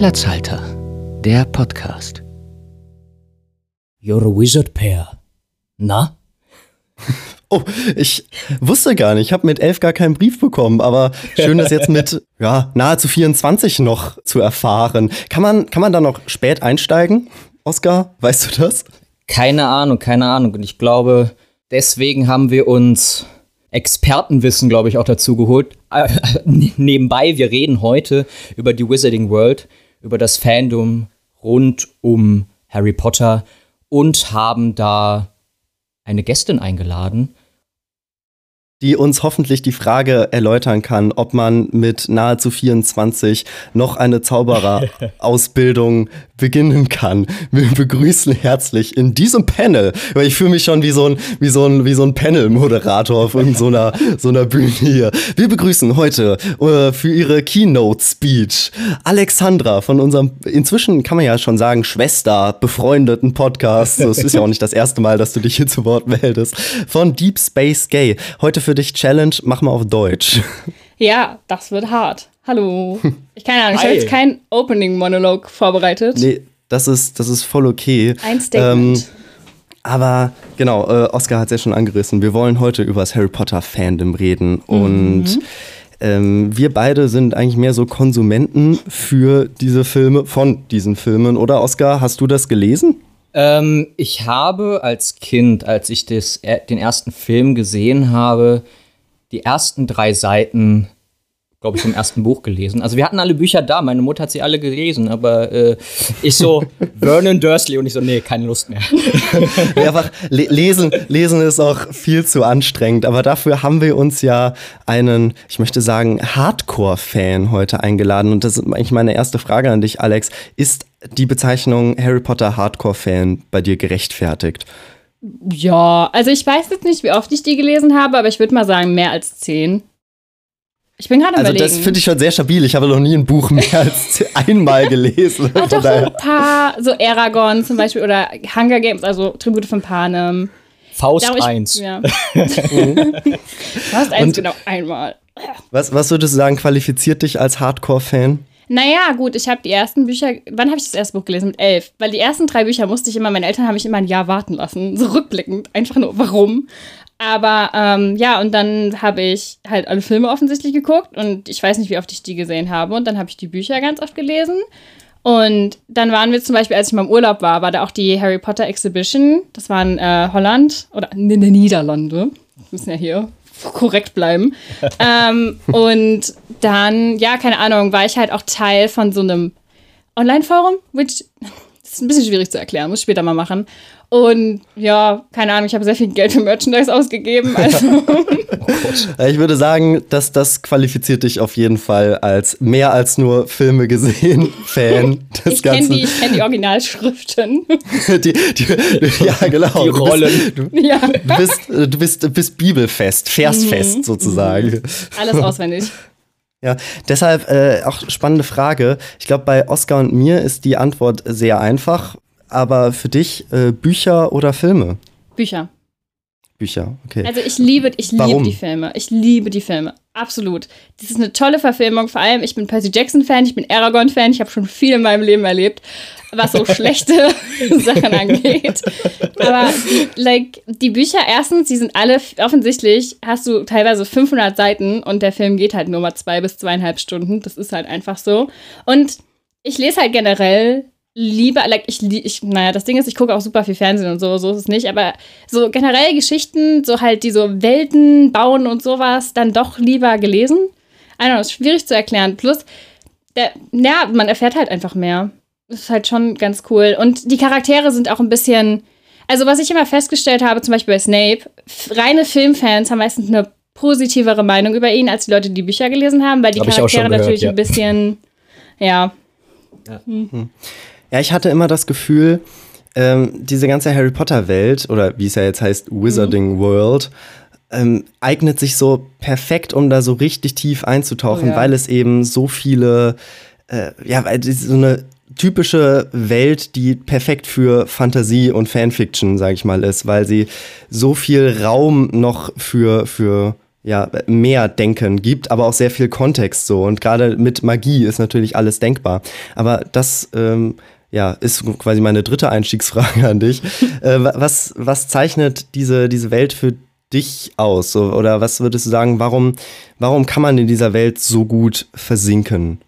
Platzhalter, der Podcast. You're a wizard pair. Na? Oh, ich wusste gar nicht. Ich habe mit elf gar keinen Brief bekommen, aber schön, das jetzt mit ja, nahezu 24 noch zu erfahren. Kann man, kann man da noch spät einsteigen, Oskar? Weißt du das? Keine Ahnung, keine Ahnung. Und ich glaube, deswegen haben wir uns Expertenwissen, glaube ich, auch dazu geholt. Äh, nebenbei, wir reden heute über die Wizarding World, über das Fandom rund um Harry Potter und haben da eine Gästin eingeladen, die uns hoffentlich die Frage erläutern kann, ob man mit nahezu 24 noch eine Zaubererausbildung beginnen kann. Wir begrüßen herzlich in diesem Panel, weil ich fühle mich schon wie so ein, wie so ein, wie so ein Panel-Moderator auf irgendeiner so einer Bühne hier. Wir begrüßen heute äh, für ihre Keynote-Speech Alexandra von unserem, inzwischen kann man ja schon sagen, Schwester, befreundeten Podcast. Das ist ja auch nicht das erste Mal, dass du dich hier zu Wort meldest. Von Deep Space Gay. Heute für dich Challenge, mach mal auf Deutsch. Ja, das wird hart. Hallo. Ich keine Ahnung, ich habe jetzt keinen Opening-Monolog vorbereitet. Nee, das ist, das ist voll okay. Ein Statement. Ähm, aber genau, äh, Oscar hat es ja schon angerissen. Wir wollen heute über das Harry Potter Fandom reden. Mhm. Und ähm, wir beide sind eigentlich mehr so Konsumenten für diese Filme, von diesen Filmen. Oder Oscar, hast du das gelesen? Ähm, ich habe als Kind, als ich das, den ersten Film gesehen habe, die ersten drei Seiten, glaube ich, vom ersten Buch gelesen. Also wir hatten alle Bücher da, meine Mutter hat sie alle gelesen, aber äh, ich so, Vernon Dursley und ich so, nee, keine Lust mehr. ja, einfach lesen, lesen ist auch viel zu anstrengend, aber dafür haben wir uns ja einen, ich möchte sagen, Hardcore-Fan heute eingeladen und das ist eigentlich meine erste Frage an dich, Alex. Ist die Bezeichnung Harry Potter Hardcore-Fan bei dir gerechtfertigt? Ja, also ich weiß jetzt nicht, wie oft ich die gelesen habe, aber ich würde mal sagen, mehr als zehn. Ich bin gerade Also überlegen. das finde ich schon sehr stabil. Ich habe noch nie ein Buch mehr als einmal gelesen. Ach, doch, so ein paar, so Aragon zum Beispiel oder Hunger Games, also Tribute von Panem. Faust 1. Ja. Faust 1, genau, einmal. Was, was würdest du sagen, qualifiziert dich als Hardcore-Fan? Naja, gut, ich habe die ersten Bücher, wann habe ich das erste Buch gelesen? Mit elf. Weil die ersten drei Bücher musste ich immer, meine Eltern haben mich immer ein Jahr warten lassen. So rückblickend, einfach nur, warum? Aber ähm, ja, und dann habe ich halt alle Filme offensichtlich geguckt und ich weiß nicht, wie oft ich die gesehen habe. Und dann habe ich die Bücher ganz oft gelesen. Und dann waren wir zum Beispiel, als ich mal im Urlaub war, war da auch die Harry Potter Exhibition. Das war in äh, Holland oder in den Niederlande. Wir müssen ja hier korrekt bleiben. ähm, und dann, ja, keine Ahnung, war ich halt auch Teil von so einem Online-Forum, which das ist ein bisschen schwierig zu erklären, muss ich später mal machen. Und ja, keine Ahnung, ich habe sehr viel Geld für Merchandise ausgegeben. Also. oh ich würde sagen, dass das qualifiziert dich auf jeden Fall als mehr als nur Filme gesehen Fan des ich Ganzen. Die, ich kenne die Originalschriften. die, die, ja, genau. Die Rollen. Du bist, ja. du bist, du bist, du bist bibelfest, versfest mhm. sozusagen. Alles auswendig. Ja, deshalb äh, auch spannende Frage. Ich glaube, bei Oscar und mir ist die Antwort sehr einfach. Aber für dich äh, Bücher oder Filme? Bücher. Bücher, okay. Also ich liebe, ich liebe die Filme. Ich liebe die Filme. Absolut. Das ist eine tolle Verfilmung. Vor allem, ich bin Percy Jackson-Fan, ich bin Aragorn-Fan, ich habe schon viel in meinem Leben erlebt, was so schlechte Sachen angeht. Aber like, die Bücher, erstens, die sind alle offensichtlich, hast du teilweise 500 Seiten und der Film geht halt nur mal zwei bis zweieinhalb Stunden. Das ist halt einfach so. Und ich lese halt generell lieber, like, ich, ich, naja, das Ding ist, ich gucke auch super viel Fernsehen und so, so ist es nicht, aber so generell Geschichten, so halt die so Welten bauen und sowas, dann doch lieber gelesen. I don't know, ist schwierig zu erklären. Plus, der, ja, man erfährt halt einfach mehr. Das ist halt schon ganz cool. Und die Charaktere sind auch ein bisschen, also was ich immer festgestellt habe, zum Beispiel bei Snape, reine Filmfans haben meistens eine positivere Meinung über ihn, als die Leute, die Bücher gelesen haben, weil die Hab Charaktere gehört, natürlich ja. ein bisschen, ja. ja. Hm. Ja, ich hatte immer das Gefühl, ähm, diese ganze Harry Potter-Welt, oder wie es ja jetzt heißt, Wizarding mhm. World, ähm, eignet sich so perfekt, um da so richtig tief einzutauchen, oh, ja. weil es eben so viele, äh, ja, weil es so eine typische Welt, die perfekt für Fantasie und Fanfiction, sag ich mal, ist, weil sie so viel Raum noch für, für ja, mehr Denken gibt, aber auch sehr viel Kontext so. Und gerade mit Magie ist natürlich alles denkbar. Aber das ähm, ja, ist quasi meine dritte Einstiegsfrage an dich. äh, was, was zeichnet diese, diese Welt für dich aus? So, oder was würdest du sagen, warum, warum kann man in dieser Welt so gut versinken?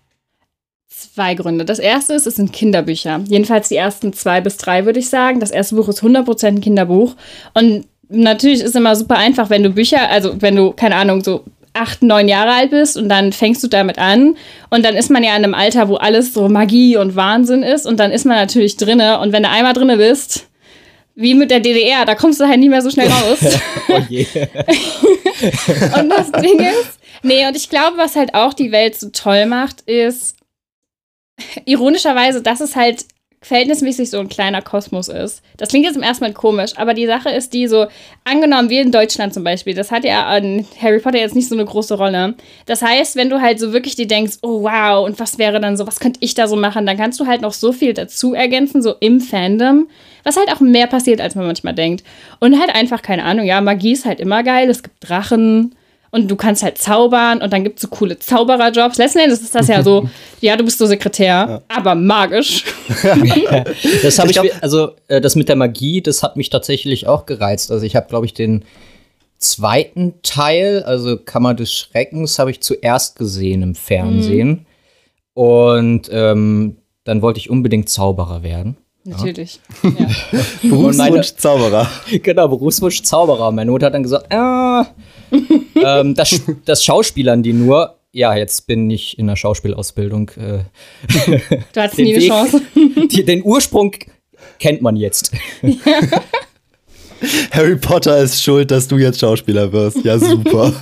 Zwei Gründe. Das erste ist, es sind Kinderbücher. Jedenfalls die ersten zwei bis drei, würde ich sagen. Das erste Buch ist 100% ein Kinderbuch. Und natürlich ist es immer super einfach, wenn du Bücher, also wenn du, keine Ahnung, so acht, neun Jahre alt bist und dann fängst du damit an und dann ist man ja in einem Alter, wo alles so Magie und Wahnsinn ist und dann ist man natürlich drinne und wenn du einmal drinne bist, wie mit der DDR, da kommst du halt nicht mehr so schnell raus. oh je. und das Ding ist, nee, und ich glaube, was halt auch die Welt so toll macht, ist ironischerweise, dass es halt verhältnismäßig so ein kleiner Kosmos ist. Das klingt jetzt im ersten Mal komisch, aber die Sache ist die so, angenommen, wir in Deutschland zum Beispiel, das hat ja an Harry Potter jetzt nicht so eine große Rolle. Das heißt, wenn du halt so wirklich dir denkst, oh wow, und was wäre dann so, was könnte ich da so machen, dann kannst du halt noch so viel dazu ergänzen, so im Fandom, was halt auch mehr passiert, als man manchmal denkt. Und halt einfach, keine Ahnung, ja, Magie ist halt immer geil, es gibt Drachen, und du kannst halt zaubern und dann gibt es so coole Zaubererjobs. Letzten Endes ist das ja so, ja, du bist so Sekretär, ja. aber magisch. das habe ich, ich also äh, das mit der Magie, das hat mich tatsächlich auch gereizt. Also ich habe, glaube ich, den zweiten Teil, also Kammer des Schreckens, habe ich zuerst gesehen im Fernsehen. Mhm. Und ähm, dann wollte ich unbedingt Zauberer werden. Natürlich. Ja. Berufswunsch Zauberer. Genau, Berufswunsch Zauberer. Meine Mutter hat dann gesagt, ah, ähm, das, das Schauspielern die nur. Ja, jetzt bin ich in der Schauspielausbildung. Äh, du hattest nie eine Chance. Die, den Ursprung kennt man jetzt. Ja. Harry Potter ist schuld, dass du jetzt Schauspieler wirst. Ja, super.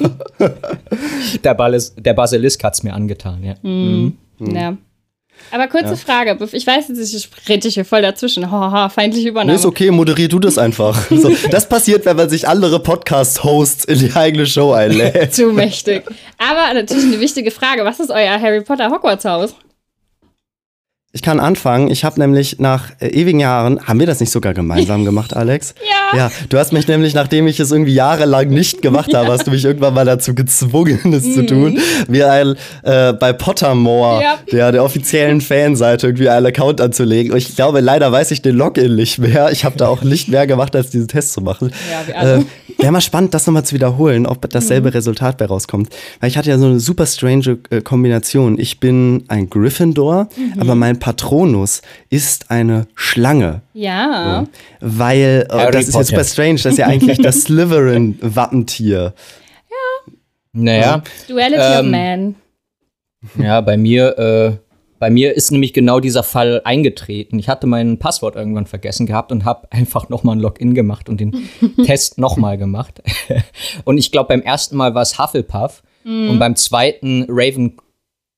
der, Balis, der Basilisk hat es mir angetan, ja. Mhm. Mhm. Ja. Aber kurze ja. Frage, ich weiß jetzt, ich rede hier voll dazwischen. Haha, feindliche Übernahme. ist okay, moderier du das einfach. so, das passiert, wenn man sich andere Podcast-Hosts in die eigene Show einlädt. Zu mächtig. Aber natürlich eine wichtige Frage: Was ist euer Harry Potter Hogwarts-Haus? Ich kann anfangen. Ich habe nämlich nach äh, ewigen Jahren, haben wir das nicht sogar gemeinsam gemacht, Alex? ja. Ja, du hast mich nämlich, nachdem ich es irgendwie jahrelang nicht gemacht habe, hast du mich irgendwann mal dazu gezwungen, es zu tun, mir mhm. ein, äh, bei Pottermore, ja. der, der offiziellen Fanseite, irgendwie einen Account anzulegen. Und ich glaube, leider weiß ich den Login nicht mehr. Ich habe da auch nicht mehr gemacht, als diesen Test zu machen. Ja, äh, Wäre mal spannend, das nochmal zu wiederholen, ob dasselbe mhm. Resultat bei rauskommt. Weil ich hatte ja so eine super strange äh, Kombination. Ich bin ein Gryffindor, mhm. aber mein Patronus ist eine Schlange. Ja. So. Weil, oh, das ist jetzt super strange, das ist ja eigentlich das Slytherin-Wappentier. Ja. Naja. Duality ähm, of Man. Ja, bei mir, äh, bei mir ist nämlich genau dieser Fall eingetreten. Ich hatte mein Passwort irgendwann vergessen gehabt und habe einfach nochmal ein Login gemacht und den Test nochmal gemacht. und ich glaube, beim ersten Mal war es Hufflepuff mm. und beim zweiten Raven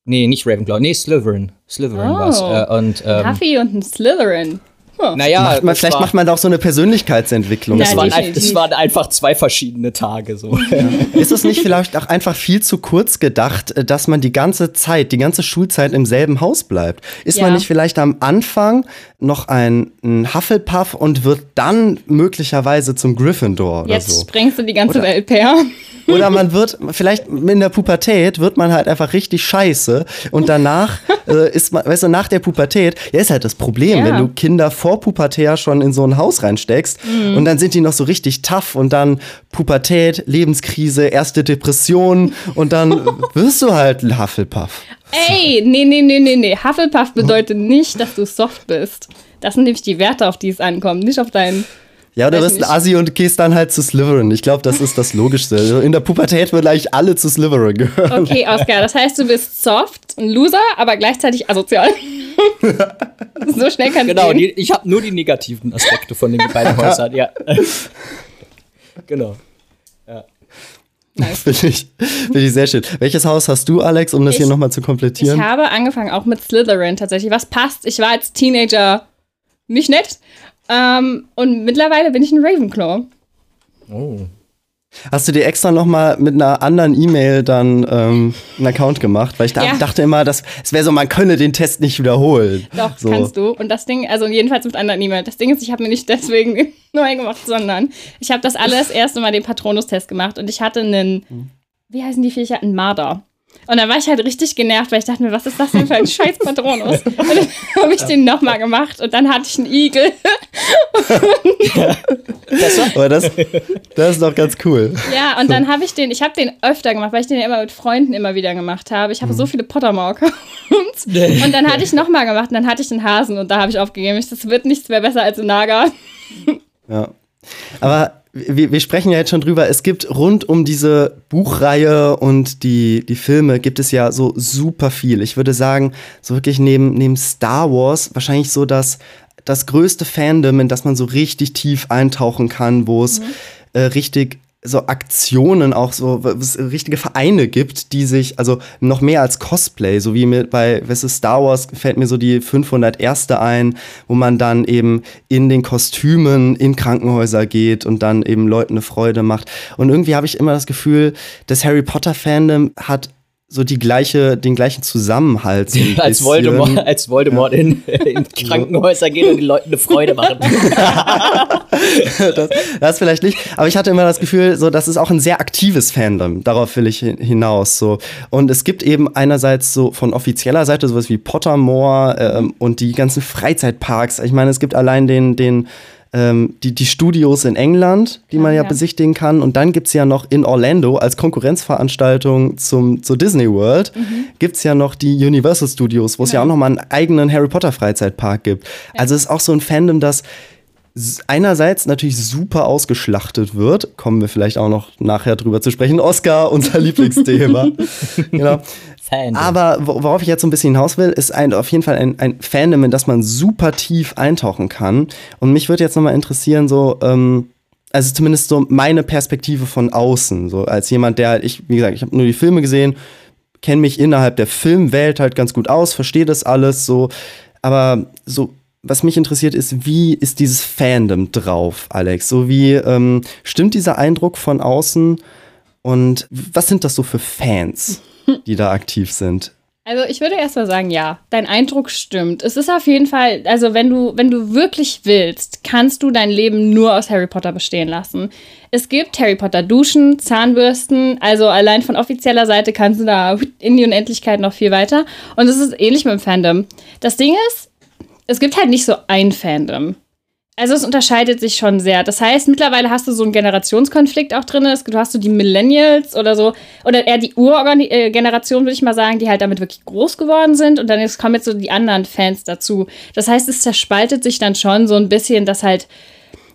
Nee, nicht Ravenclaw, nee, Slytherin. Slytherin oh. war's. Äh, und, ähm, Huffy und ein Slytherin. Huh. Naja, macht man, vielleicht war, macht man da auch so eine Persönlichkeitsentwicklung. Es waren, waren, einfach zwei verschiedene Tage so. Ja. Ist es nicht vielleicht auch einfach viel zu kurz gedacht, äh, dass man die ganze Zeit, die ganze Schulzeit im selben Haus bleibt? Ist ja. man nicht vielleicht am Anfang noch ein, ein Hufflepuff und wird dann möglicherweise zum Gryffindor oder Jetzt so? Jetzt sprengst du die ganze oder, Welt, Per. Oder man wird, vielleicht in der Pubertät wird man halt einfach richtig scheiße und danach äh, ist man, weißt du, nach der Pubertät, ja, ist halt das Problem, ja. wenn du Kinder vor Pubertät schon in so ein Haus reinsteckst mhm. und dann sind die noch so richtig tough und dann Pubertät, Lebenskrise, erste Depression und dann wirst du halt ein Hufflepuff. Ey, nee, nee, nee, nee, nee. Hufflepuff bedeutet nicht, dass du soft bist. Das sind nämlich die Werte, auf die es ankommt, nicht auf deinen ja, oder wirst ein Assi und gehst dann halt zu Slytherin. Ich glaube, das ist das Logischste. Also in der Pubertät würden eigentlich alle zu Slytherin gehören. Okay, Oscar, das heißt, du bist soft, ein Loser, aber gleichzeitig asozial. so schnell kann Genau, die, ich habe nur die negativen Aspekte von den beiden Häusern, ja. genau. Ja. Nice. Finde ich, find ich sehr schön. Welches Haus hast du, Alex, um das ich, hier nochmal zu komplettieren? Ich habe angefangen auch mit Slytherin tatsächlich. Was passt? Ich war als Teenager nicht nett ähm, und mittlerweile bin ich ein Ravenclaw. Oh. Hast du dir extra noch mal mit einer anderen E-Mail dann ähm, einen Account gemacht? Weil ich da, ja. dachte immer, dass es wäre so, man könne den Test nicht wiederholen. Doch, so. kannst du. Und das Ding, also jedenfalls mit anderen E-Mail. Das Ding ist, ich habe mir nicht deswegen neu gemacht, sondern ich habe das alles erste Mal den Patronus-Test gemacht und ich hatte einen wie heißen die Viecher? Ein Marder. Und dann war ich halt richtig genervt, weil ich dachte mir, was ist das denn für ein scheiß Patronus? Und dann habe ich den nochmal gemacht und dann hatte ich einen Igel. Aber das, das ist doch ganz cool. Ja, und dann habe ich den, ich habe den öfter gemacht, weil ich den ja immer mit Freunden immer wieder gemacht habe. Ich habe so viele Pottermore-Accounts. Und dann hatte ich nochmal gemacht und dann hatte ich den Hasen und da habe ich aufgegeben. Das wird nichts mehr besser als ein Naga. Ja. Aber wir, wir, sprechen ja jetzt schon drüber, es gibt rund um diese Buchreihe und die, die Filme gibt es ja so super viel. Ich würde sagen, so wirklich neben, neben Star Wars wahrscheinlich so das, das größte Fandom, in das man so richtig tief eintauchen kann, wo es mhm. äh, richtig so Aktionen auch so richtige Vereine gibt, die sich also noch mehr als Cosplay, so wie mit bei weißt du, Star Wars fällt mir so die 501. ein, wo man dann eben in den Kostümen in Krankenhäuser geht und dann eben Leuten eine Freude macht und irgendwie habe ich immer das Gefühl, das Harry Potter Fandom hat so die gleiche, den gleichen Zusammenhalt. So als, Voldemort, als Voldemort ja. in, in Krankenhäuser geht und den Leuten eine Freude machen. das, das vielleicht nicht. Aber ich hatte immer das Gefühl, so, das ist auch ein sehr aktives Fandom. Darauf will ich hinaus. So. Und es gibt eben einerseits so von offizieller Seite sowas wie Pottermore ähm, und die ganzen Freizeitparks. Ich meine, es gibt allein den, den ähm, die, die Studios in England, die man ja, ja. besichtigen kann. Und dann gibt es ja noch in Orlando als Konkurrenzveranstaltung zum, zur Disney World, mhm. gibt es ja noch die Universal Studios, wo es genau. ja auch noch mal einen eigenen Harry Potter Freizeitpark gibt. Ja. Also es ist auch so ein Fandom, das einerseits natürlich super ausgeschlachtet wird, kommen wir vielleicht auch noch nachher drüber zu sprechen. Oscar, unser Lieblingsthema. genau. Fandom. Aber worauf ich jetzt so ein bisschen hinaus will, ist ein, auf jeden Fall ein, ein Fandom, in das man super tief eintauchen kann. Und mich würde jetzt nochmal interessieren, so, ähm, also zumindest so meine Perspektive von außen, so als jemand, der halt, ich, wie gesagt, ich habe nur die Filme gesehen, kenne mich innerhalb der Filmwelt halt ganz gut aus, verstehe das alles so, aber so was mich interessiert ist, wie ist dieses Fandom drauf, Alex? So wie ähm, stimmt dieser Eindruck von außen und was sind das so für Fans, die da aktiv sind? Also ich würde erst mal sagen, ja, dein Eindruck stimmt. Es ist auf jeden Fall, also wenn du, wenn du wirklich willst, kannst du dein Leben nur aus Harry Potter bestehen lassen. Es gibt Harry Potter Duschen, Zahnbürsten, also allein von offizieller Seite kannst du da in die Unendlichkeit noch viel weiter. Und es ist ähnlich mit dem Fandom. Das Ding ist, es gibt halt nicht so ein Fandom. Also es unterscheidet sich schon sehr. Das heißt, mittlerweile hast du so einen Generationskonflikt auch drin. Du hast so die Millennials oder so, oder eher die Urgeneration, würde ich mal sagen, die halt damit wirklich groß geworden sind. Und dann kommen jetzt so die anderen Fans dazu. Das heißt, es zerspaltet sich dann schon so ein bisschen, dass halt,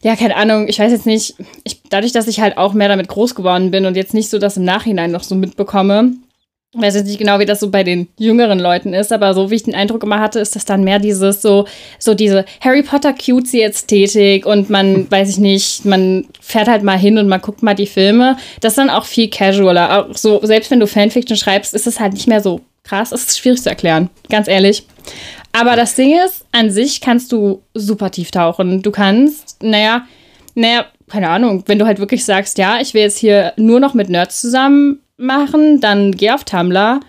ja, keine Ahnung, ich weiß jetzt nicht, ich, dadurch, dass ich halt auch mehr damit groß geworden bin und jetzt nicht so das im Nachhinein noch so mitbekomme, ich weiß jetzt nicht genau, wie das so bei den jüngeren Leuten ist, aber so wie ich den Eindruck immer hatte, ist das dann mehr dieses so, so diese Harry Potter cutesy Ästhetik und man, weiß ich nicht, man fährt halt mal hin und man guckt mal die Filme. Das ist dann auch viel casualer. Auch so, selbst wenn du Fanfiction schreibst, ist es halt nicht mehr so krass. Es ist schwierig zu erklären, ganz ehrlich. Aber das Ding ist, an sich kannst du super tief tauchen. Du kannst, naja, naja, keine Ahnung, wenn du halt wirklich sagst, ja, ich will jetzt hier nur noch mit Nerds zusammen machen, dann geh auf Tumblr,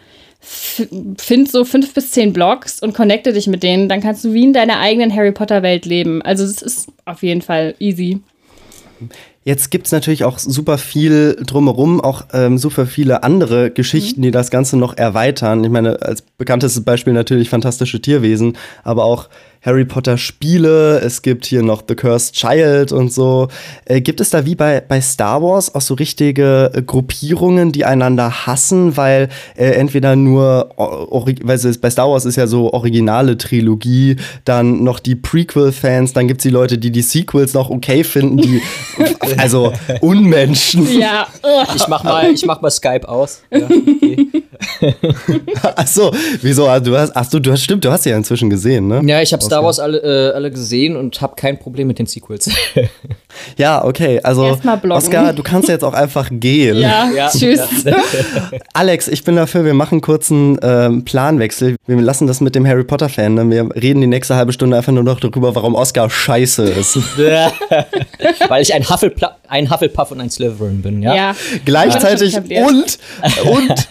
find so fünf bis zehn Blogs und connecte dich mit denen. Dann kannst du wie in deiner eigenen Harry Potter Welt leben. Also es ist auf jeden Fall easy. Jetzt gibt es natürlich auch super viel drumherum, auch ähm, super viele andere Geschichten, mhm. die das Ganze noch erweitern. Ich meine, als bekanntestes Beispiel natürlich fantastische Tierwesen, aber auch Harry Potter Spiele, es gibt hier noch The Cursed Child und so. Äh, gibt es da wie bei, bei Star Wars auch so richtige äh, Gruppierungen, die einander hassen, weil äh, entweder nur, weil es bei Star Wars ist ja so originale Trilogie, dann noch die Prequel-Fans, dann gibt es die Leute, die die Sequels noch okay finden, die, also Unmenschen. Ja. Ich mach mal, ich mach mal Skype aus. Ja, okay. ach so, wieso? Ah, du hast, ach so, du hast, stimmt, du hast sie ja inzwischen gesehen, ne? Ja, ich habe Star Wars alle, äh, alle gesehen und habe kein Problem mit den Sequels. ja, okay, also Oscar, du kannst jetzt auch einfach gehen. Ja, ja. tschüss. Alex, ich bin dafür, wir machen kurz einen ähm, Planwechsel. Wir lassen das mit dem Harry Potter Fan. Ne? Wir reden die nächste halbe Stunde einfach nur noch darüber, warum Oscar scheiße ist. Weil ich ein, Hufflepla ein Hufflepuff und ein Slytherin bin, ja? Ja. Gleichzeitig und, und,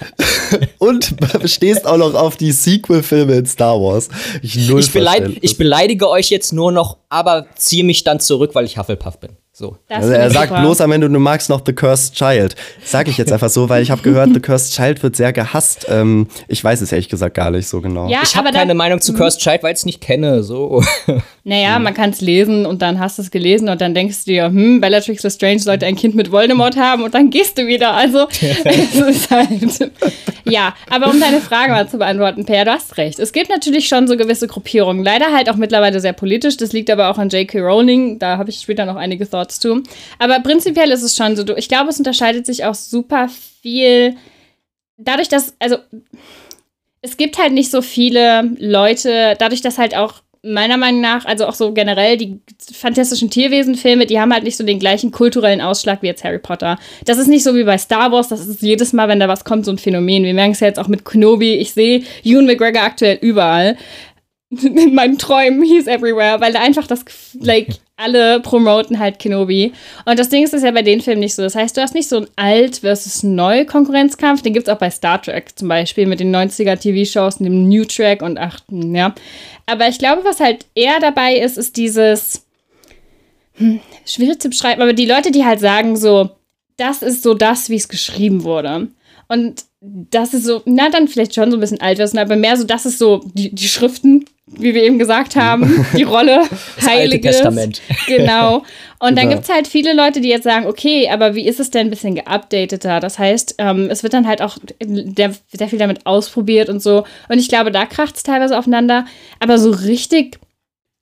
und stehst auch noch auf die Sequel-Filme in Star Wars. Ich, null ich, beleid, ich beleidige euch jetzt nur noch, aber ziehe mich dann zurück, weil ich Hufflepuff bin. So. Also er sagt super. bloß am Ende, du magst noch The Cursed Child. Sag ich jetzt einfach so, weil ich habe gehört, The Cursed Child wird sehr gehasst. Ähm, ich weiß es ehrlich gesagt gar nicht so genau. Ja, ich habe keine Meinung zu Cursed Child, weil ich es nicht kenne. So. Naja, man kann es lesen und dann hast du es gelesen und dann denkst du dir, hm, Bellatrix Lestrange sollte ein Kind mit Voldemort haben und dann gehst du wieder. Also, es ist halt. Ja, aber um deine Frage mal zu beantworten, Per, du hast recht. Es gibt natürlich schon so gewisse Gruppierungen. Leider halt auch mittlerweile sehr politisch. Das liegt aber auch an J.K. Rowling. Da habe ich später noch einige Thoughts zu. Aber prinzipiell ist es schon so. Ich glaube, es unterscheidet sich auch super viel dadurch, dass, also es gibt halt nicht so viele Leute, dadurch, dass halt auch meiner Meinung nach, also auch so generell die fantastischen Tierwesen-Filme, die haben halt nicht so den gleichen kulturellen Ausschlag wie jetzt Harry Potter. Das ist nicht so wie bei Star Wars, das ist jedes Mal, wenn da was kommt, so ein Phänomen. Wir merken es ja jetzt auch mit Kenobi. Ich sehe Ewan McGregor aktuell überall. In meinen Träumen, he's everywhere, weil da einfach das, like, alle promoten halt Kenobi. Und das Ding ist, ist ja bei den Filmen nicht so. Das heißt, du hast nicht so ein Alt versus Neu Konkurrenzkampf. Den gibt es auch bei Star Trek zum Beispiel mit den 90er TV-Shows und dem New Track und ach, ja. Aber ich glaube, was halt eher dabei ist, ist dieses, hm, schwierig zu beschreiben, aber die Leute, die halt sagen so, das ist so das, wie es geschrieben wurde. Und das ist so, na dann vielleicht schon so ein bisschen alt, aber mehr so, das ist so die, die Schriften, wie wir eben gesagt haben, die Rolle das Heiliges. Testament. Genau. Und dann gibt es halt viele Leute, die jetzt sagen, okay, aber wie ist es denn ein bisschen geupdateter? Das heißt, ähm, es wird dann halt auch der, sehr viel damit ausprobiert und so. Und ich glaube, da kracht es teilweise aufeinander. Aber so richtig,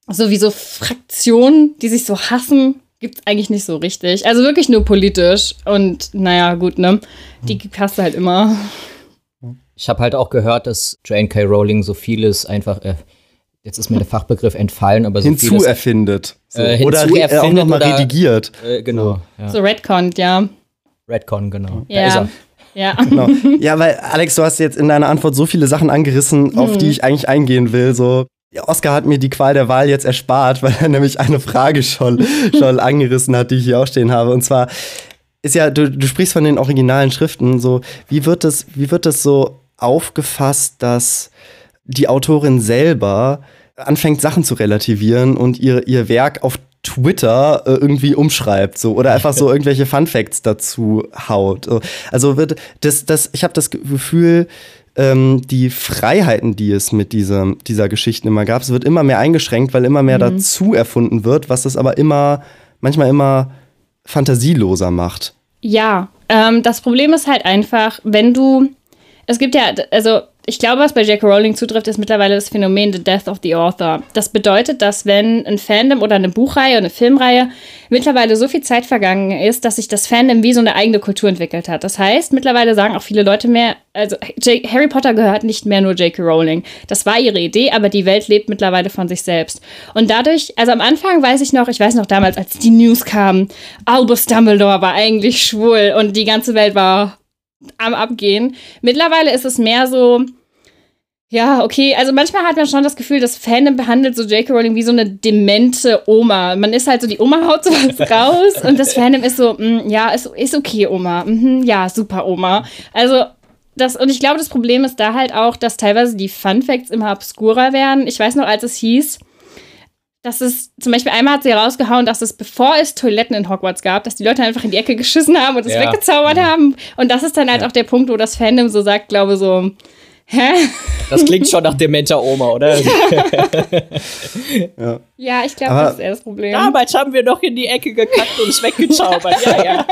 so wie so Fraktionen, die sich so hassen, gibt es eigentlich nicht so richtig. Also wirklich nur politisch. Und naja, gut, ne? Die hast du halt immer. Ich habe halt auch gehört, dass Jane K. Rowling so vieles einfach. Äh, jetzt ist mir der Fachbegriff entfallen, aber so hinzu erfindet. So. Äh, oder hinzu erfindet auch nochmal redigiert. Äh, genau. So, ja. so Redcon, ja. Redcon, genau. Ja. Da ist er. Ja. Genau. ja, weil Alex, du hast jetzt in deiner Antwort so viele Sachen angerissen, auf mhm. die ich eigentlich eingehen will. So, ja, Oscar hat mir die Qual der Wahl jetzt erspart, weil er nämlich eine Frage schon, schon angerissen hat, die ich hier auch stehen habe. Und zwar ist ja, du, du sprichst von den originalen Schriften. So, wie wird das, wie wird das so aufgefasst, dass die Autorin selber anfängt, Sachen zu relativieren und ihr, ihr Werk auf Twitter äh, irgendwie umschreibt so oder einfach so irgendwelche Fun Facts dazu haut. Also wird das das ich habe das Gefühl ähm, die Freiheiten, die es mit dieser, dieser Geschichten immer gab, es wird immer mehr eingeschränkt, weil immer mehr mhm. dazu erfunden wird, was es aber immer manchmal immer fantasieloser macht. Ja, ähm, das Problem ist halt einfach, wenn du es gibt ja, also ich glaube, was bei J.K. Rowling zutrifft, ist mittlerweile das Phänomen The Death of the Author. Das bedeutet, dass wenn ein Fandom oder eine Buchreihe, oder eine Filmreihe mittlerweile so viel Zeit vergangen ist, dass sich das Fandom wie so eine eigene Kultur entwickelt hat. Das heißt, mittlerweile sagen auch viele Leute mehr, also Harry Potter gehört nicht mehr nur J.K. Rowling. Das war ihre Idee, aber die Welt lebt mittlerweile von sich selbst. Und dadurch, also am Anfang weiß ich noch, ich weiß noch damals, als die News kamen, Albus Dumbledore war eigentlich schwul und die ganze Welt war am Abgehen. Mittlerweile ist es mehr so, ja, okay. Also manchmal hat man schon das Gefühl, das Fandom behandelt so J.K. Rowling wie so eine demente Oma. Man ist halt so, die Oma haut sowas raus und das Fandom ist so, mh, mm, ja, ist, ist okay, Oma. Mhm, ja, super, Oma. Also das, und ich glaube, das Problem ist da halt auch, dass teilweise die Fun Facts immer obskurer werden. Ich weiß noch, als es hieß, dass es, zum Beispiel einmal hat sie rausgehauen, dass es, bevor es Toiletten in Hogwarts gab, dass die Leute einfach in die Ecke geschissen haben und es ja. weggezaubert ja. haben. Und das ist dann halt ja. auch der Punkt, wo das Fandom so sagt, glaube so, hä? Das klingt schon nach dementer Oma, oder? ja. ja, ich glaube, das ist eher das Problem. Damals haben wir noch in die Ecke gekackt und es weggezaubert. ja, ja.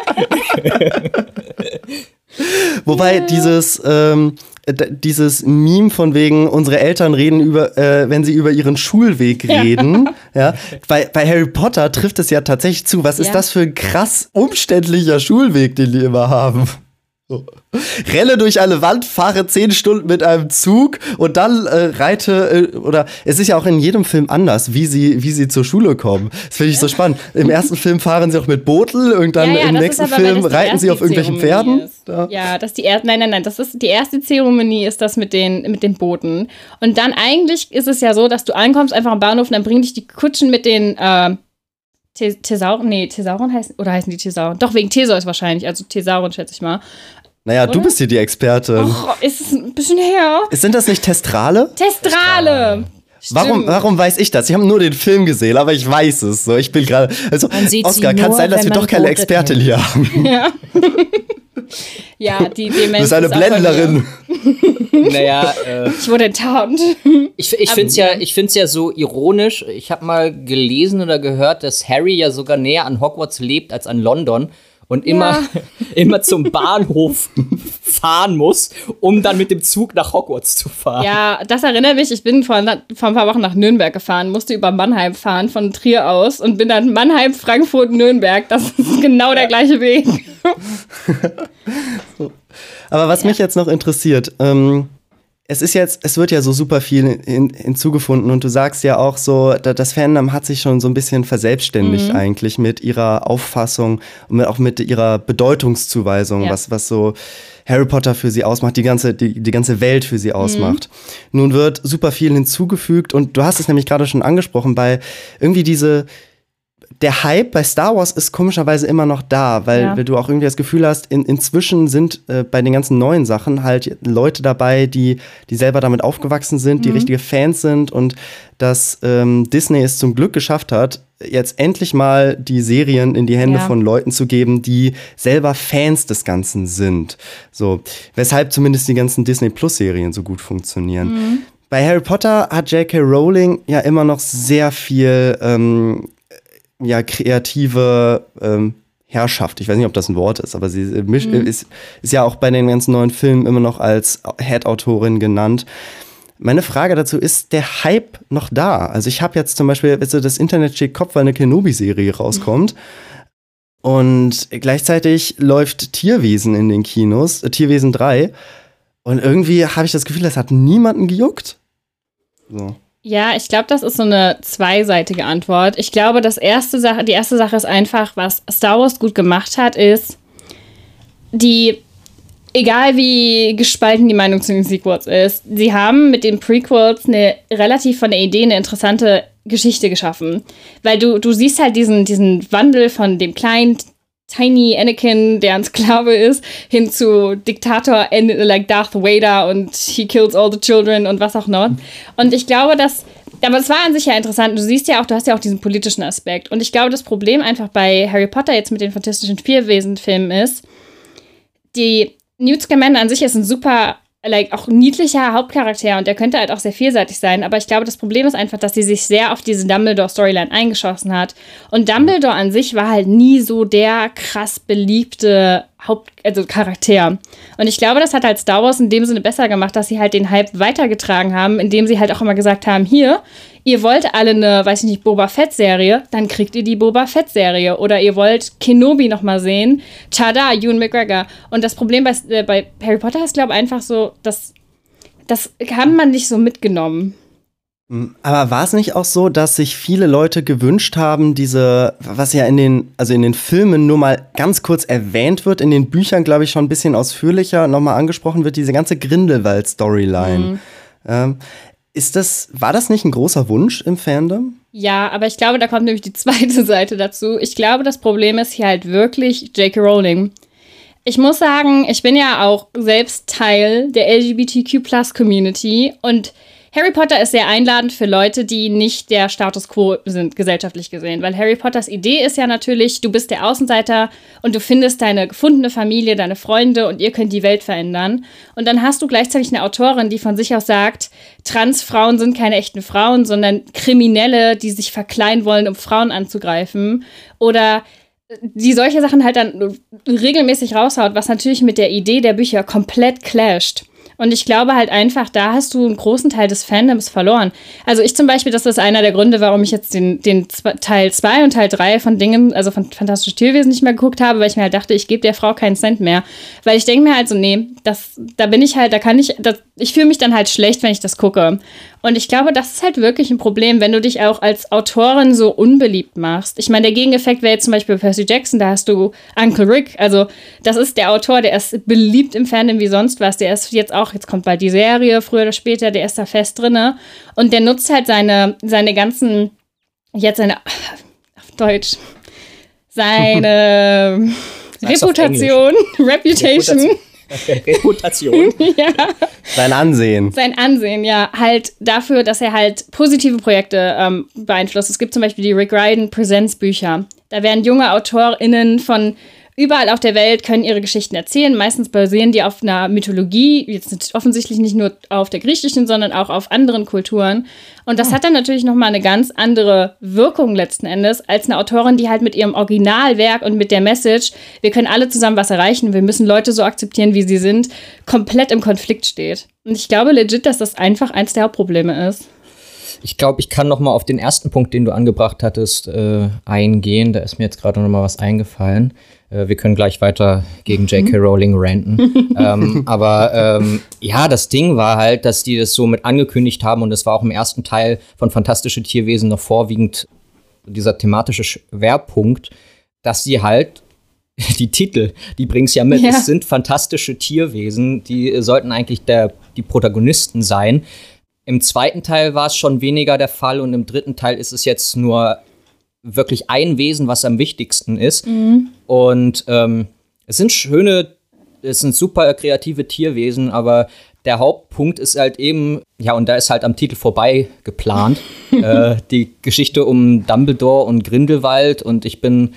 Wobei dieses, ähm, dieses Meme von wegen, unsere Eltern reden über, äh, wenn sie über ihren Schulweg reden. Ja. Bei, bei Harry Potter trifft es ja tatsächlich zu. Was ja. ist das für ein krass umständlicher Schulweg, den die immer haben? Renne durch eine Wand, fahre zehn Stunden mit einem Zug und dann äh, reite, äh, oder es ist ja auch in jedem Film anders, wie sie, wie sie zur Schule kommen. Das finde ich so spannend. Im ersten Film fahren sie auch mit Bootel und dann ja, ja, im nächsten Film reiten sie auf irgendwelchen Pferden. Da. Ja, das ist die erste, nein, nein, nein, das ist die erste Zeremonie ist das mit den, mit den Booten. Und dann eigentlich ist es ja so, dass du ankommst einfach am Bahnhof und dann bringen dich die Kutschen mit den, äh, Thesauren, nee, Thesauren heißen, oder heißen die Thesauren? Doch, wegen Theseus wahrscheinlich, also Thesauren schätze ich mal. Naja, Oder? du bist hier die Expertin. Oh, ist es ein bisschen her. Sind das nicht Testrale? Testrale! Warum, warum weiß ich das? Ich habe nur den Film gesehen, aber ich weiß es. So, ich bin gerade. Also, Oscar, kann es sein, dass wir doch keine Expertin hier haben? Ja. ja, die Demenz. Du bist eine Blendlerin. naja, äh, ich wurde enttarnt. Ich, ich finde es ja, ich find's ja so ironisch. Ich habe mal gelesen oder gehört, dass Harry ja sogar näher an Hogwarts lebt als an London und immer, ja. immer zum Bahnhof fahren muss, um dann mit dem Zug nach Hogwarts zu fahren. Ja, das erinnert mich. Ich bin vor, vor ein paar Wochen nach Nürnberg gefahren, musste über Mannheim fahren von Trier aus und bin dann Mannheim, Frankfurt, Nürnberg. Das ist genau der gleiche Weg. Aber was ja. mich jetzt noch interessiert, ähm, es ist jetzt, es wird ja so super viel hin, hinzugefunden und du sagst ja auch so, das Fandom hat sich schon so ein bisschen verselbstständigt mhm. eigentlich mit ihrer Auffassung und auch mit ihrer Bedeutungszuweisung, ja. was, was so Harry Potter für sie ausmacht, die ganze, die, die ganze Welt für sie mhm. ausmacht. Mhm. Nun wird super viel hinzugefügt und du hast es nämlich gerade schon angesprochen, bei irgendwie diese, der Hype bei Star Wars ist komischerweise immer noch da, weil, ja. du auch irgendwie das Gefühl hast, in, inzwischen sind äh, bei den ganzen neuen Sachen halt Leute dabei, die, die selber damit aufgewachsen sind, mhm. die richtige Fans sind und dass ähm, Disney es zum Glück geschafft hat, jetzt endlich mal die Serien in die Hände ja. von Leuten zu geben, die selber Fans des Ganzen sind. So, weshalb zumindest die ganzen Disney Plus Serien so gut funktionieren. Mhm. Bei Harry Potter hat J.K. Rowling ja immer noch sehr viel ähm, ja, kreative ähm, Herrschaft. Ich weiß nicht, ob das ein Wort ist, aber sie mhm. ist, ist ja auch bei den ganzen neuen Filmen immer noch als Head-Autorin genannt. Meine Frage dazu ist, der Hype noch da? Also ich habe jetzt zum Beispiel, weißt du, das Internet steht Kopf, weil eine Kenobi-Serie rauskommt. Mhm. Und gleichzeitig läuft Tierwesen in den Kinos, äh, Tierwesen 3. Und irgendwie habe ich das Gefühl, das hat niemanden gejuckt. So. Ja, ich glaube, das ist so eine zweiseitige Antwort. Ich glaube, das erste Sache, die erste Sache ist einfach, was Star Wars gut gemacht hat, ist, die, egal wie gespalten die Meinung zu den Sequels ist, sie haben mit den Prequels eine relativ von der Idee eine interessante Geschichte geschaffen. Weil du, du siehst halt diesen, diesen Wandel von dem kleinen Tiny Anakin, der ein Sklave ist, hin zu Diktator like Darth Vader und he kills all the children und was auch noch. Und ich glaube, dass aber es war an sich ja interessant. Du siehst ja auch, du hast ja auch diesen politischen Aspekt. Und ich glaube, das Problem einfach bei Harry Potter jetzt mit den Fantastischen Vierwesen-Filmen ist, die Newt Scamander an sich ist ein super like, auch niedlicher Hauptcharakter und der könnte halt auch sehr vielseitig sein. Aber ich glaube, das Problem ist einfach, dass sie sich sehr auf diese Dumbledore-Storyline eingeschossen hat. Und Dumbledore an sich war halt nie so der krass beliebte Haupt, also Charakter. Und ich glaube, das hat halt Star Wars in dem Sinne besser gemacht, dass sie halt den Hype weitergetragen haben, indem sie halt auch immer gesagt haben, hier, ihr wollt alle eine, weiß ich nicht, Boba Fett-Serie, dann kriegt ihr die Boba Fett-Serie. Oder ihr wollt Kenobi nochmal sehen, tada, Ewan McGregor. Und das Problem bei, äh, bei Harry Potter ist, glaube ich, einfach so, dass das kann man nicht so mitgenommen. Hm, aber war es nicht auch so, dass sich viele Leute gewünscht haben, diese, was ja in den, also in den Filmen nur mal ganz kurz erwähnt wird, in den Büchern, glaube ich, schon ein bisschen ausführlicher nochmal angesprochen wird, diese ganze Grindelwald-Storyline. Mhm. Ähm, ist das, war das nicht ein großer Wunsch im Fandom? Ja, aber ich glaube, da kommt nämlich die zweite Seite dazu. Ich glaube, das Problem ist hier halt wirklich J.K. Rowling. Ich muss sagen, ich bin ja auch selbst Teil der LGBTQ-Plus-Community und Harry Potter ist sehr einladend für Leute, die nicht der Status quo sind, gesellschaftlich gesehen. Weil Harry Potters Idee ist ja natürlich, du bist der Außenseiter und du findest deine gefundene Familie, deine Freunde und ihr könnt die Welt verändern. Und dann hast du gleichzeitig eine Autorin, die von sich aus sagt, Transfrauen sind keine echten Frauen, sondern Kriminelle, die sich verkleiden wollen, um Frauen anzugreifen. Oder die solche Sachen halt dann regelmäßig raushaut, was natürlich mit der Idee der Bücher komplett clasht. Und ich glaube halt einfach, da hast du einen großen Teil des Fandoms verloren. Also ich zum Beispiel, das ist einer der Gründe, warum ich jetzt den, den Teil 2 und Teil 3 von Dingen, also von Fantastische Tierwesen nicht mehr geguckt habe, weil ich mir halt dachte, ich gebe der Frau keinen Cent mehr. Weil ich denke mir halt so, nee, das, da bin ich halt, da kann ich, das, ich fühle mich dann halt schlecht, wenn ich das gucke. Und ich glaube, das ist halt wirklich ein Problem, wenn du dich auch als Autorin so unbeliebt machst. Ich meine, der Gegeneffekt wäre jetzt zum Beispiel Percy Jackson, da hast du Uncle Rick. Also, das ist der Autor, der ist beliebt im Fandom wie sonst was. Der ist jetzt auch, jetzt kommt bald die Serie, früher oder später, der ist da fest drinne. Und der nutzt halt seine, seine ganzen, jetzt seine, auf Deutsch, seine Reputation, Reputation Reputation. ja. Sein Ansehen. Sein Ansehen, ja, halt dafür, dass er halt positive Projekte ähm, beeinflusst. Es gibt zum Beispiel die Rick Ryden Presents Bücher. Da werden junge AutorInnen von überall auf der Welt können ihre Geschichten erzählen. Meistens basieren die auf einer Mythologie, jetzt offensichtlich nicht nur auf der griechischen, sondern auch auf anderen Kulturen. Und das oh. hat dann natürlich nochmal eine ganz andere Wirkung letzten Endes, als eine Autorin, die halt mit ihrem Originalwerk und mit der Message, wir können alle zusammen was erreichen, wir müssen Leute so akzeptieren, wie sie sind, komplett im Konflikt steht. Und ich glaube legit, dass das einfach eins der Hauptprobleme ist. Ich glaube, ich kann noch mal auf den ersten Punkt, den du angebracht hattest, äh, eingehen. Da ist mir jetzt gerade noch mal was eingefallen. Äh, wir können gleich weiter gegen J.K. Mhm. Rowling ranten. ähm, aber ähm, ja, das Ding war halt, dass die das so mit angekündigt haben und das war auch im ersten Teil von Fantastische Tierwesen noch vorwiegend dieser thematische Schwerpunkt, dass sie halt die Titel, die bringen es ja mit. Ja. Es sind fantastische Tierwesen, die sollten eigentlich der, die Protagonisten sein. Im zweiten Teil war es schon weniger der Fall und im dritten Teil ist es jetzt nur wirklich ein Wesen, was am wichtigsten ist. Mhm. Und ähm, es sind schöne, es sind super kreative Tierwesen, aber der Hauptpunkt ist halt eben, ja, und da ist halt am Titel vorbei geplant, äh, die Geschichte um Dumbledore und Grindelwald. Und ich bin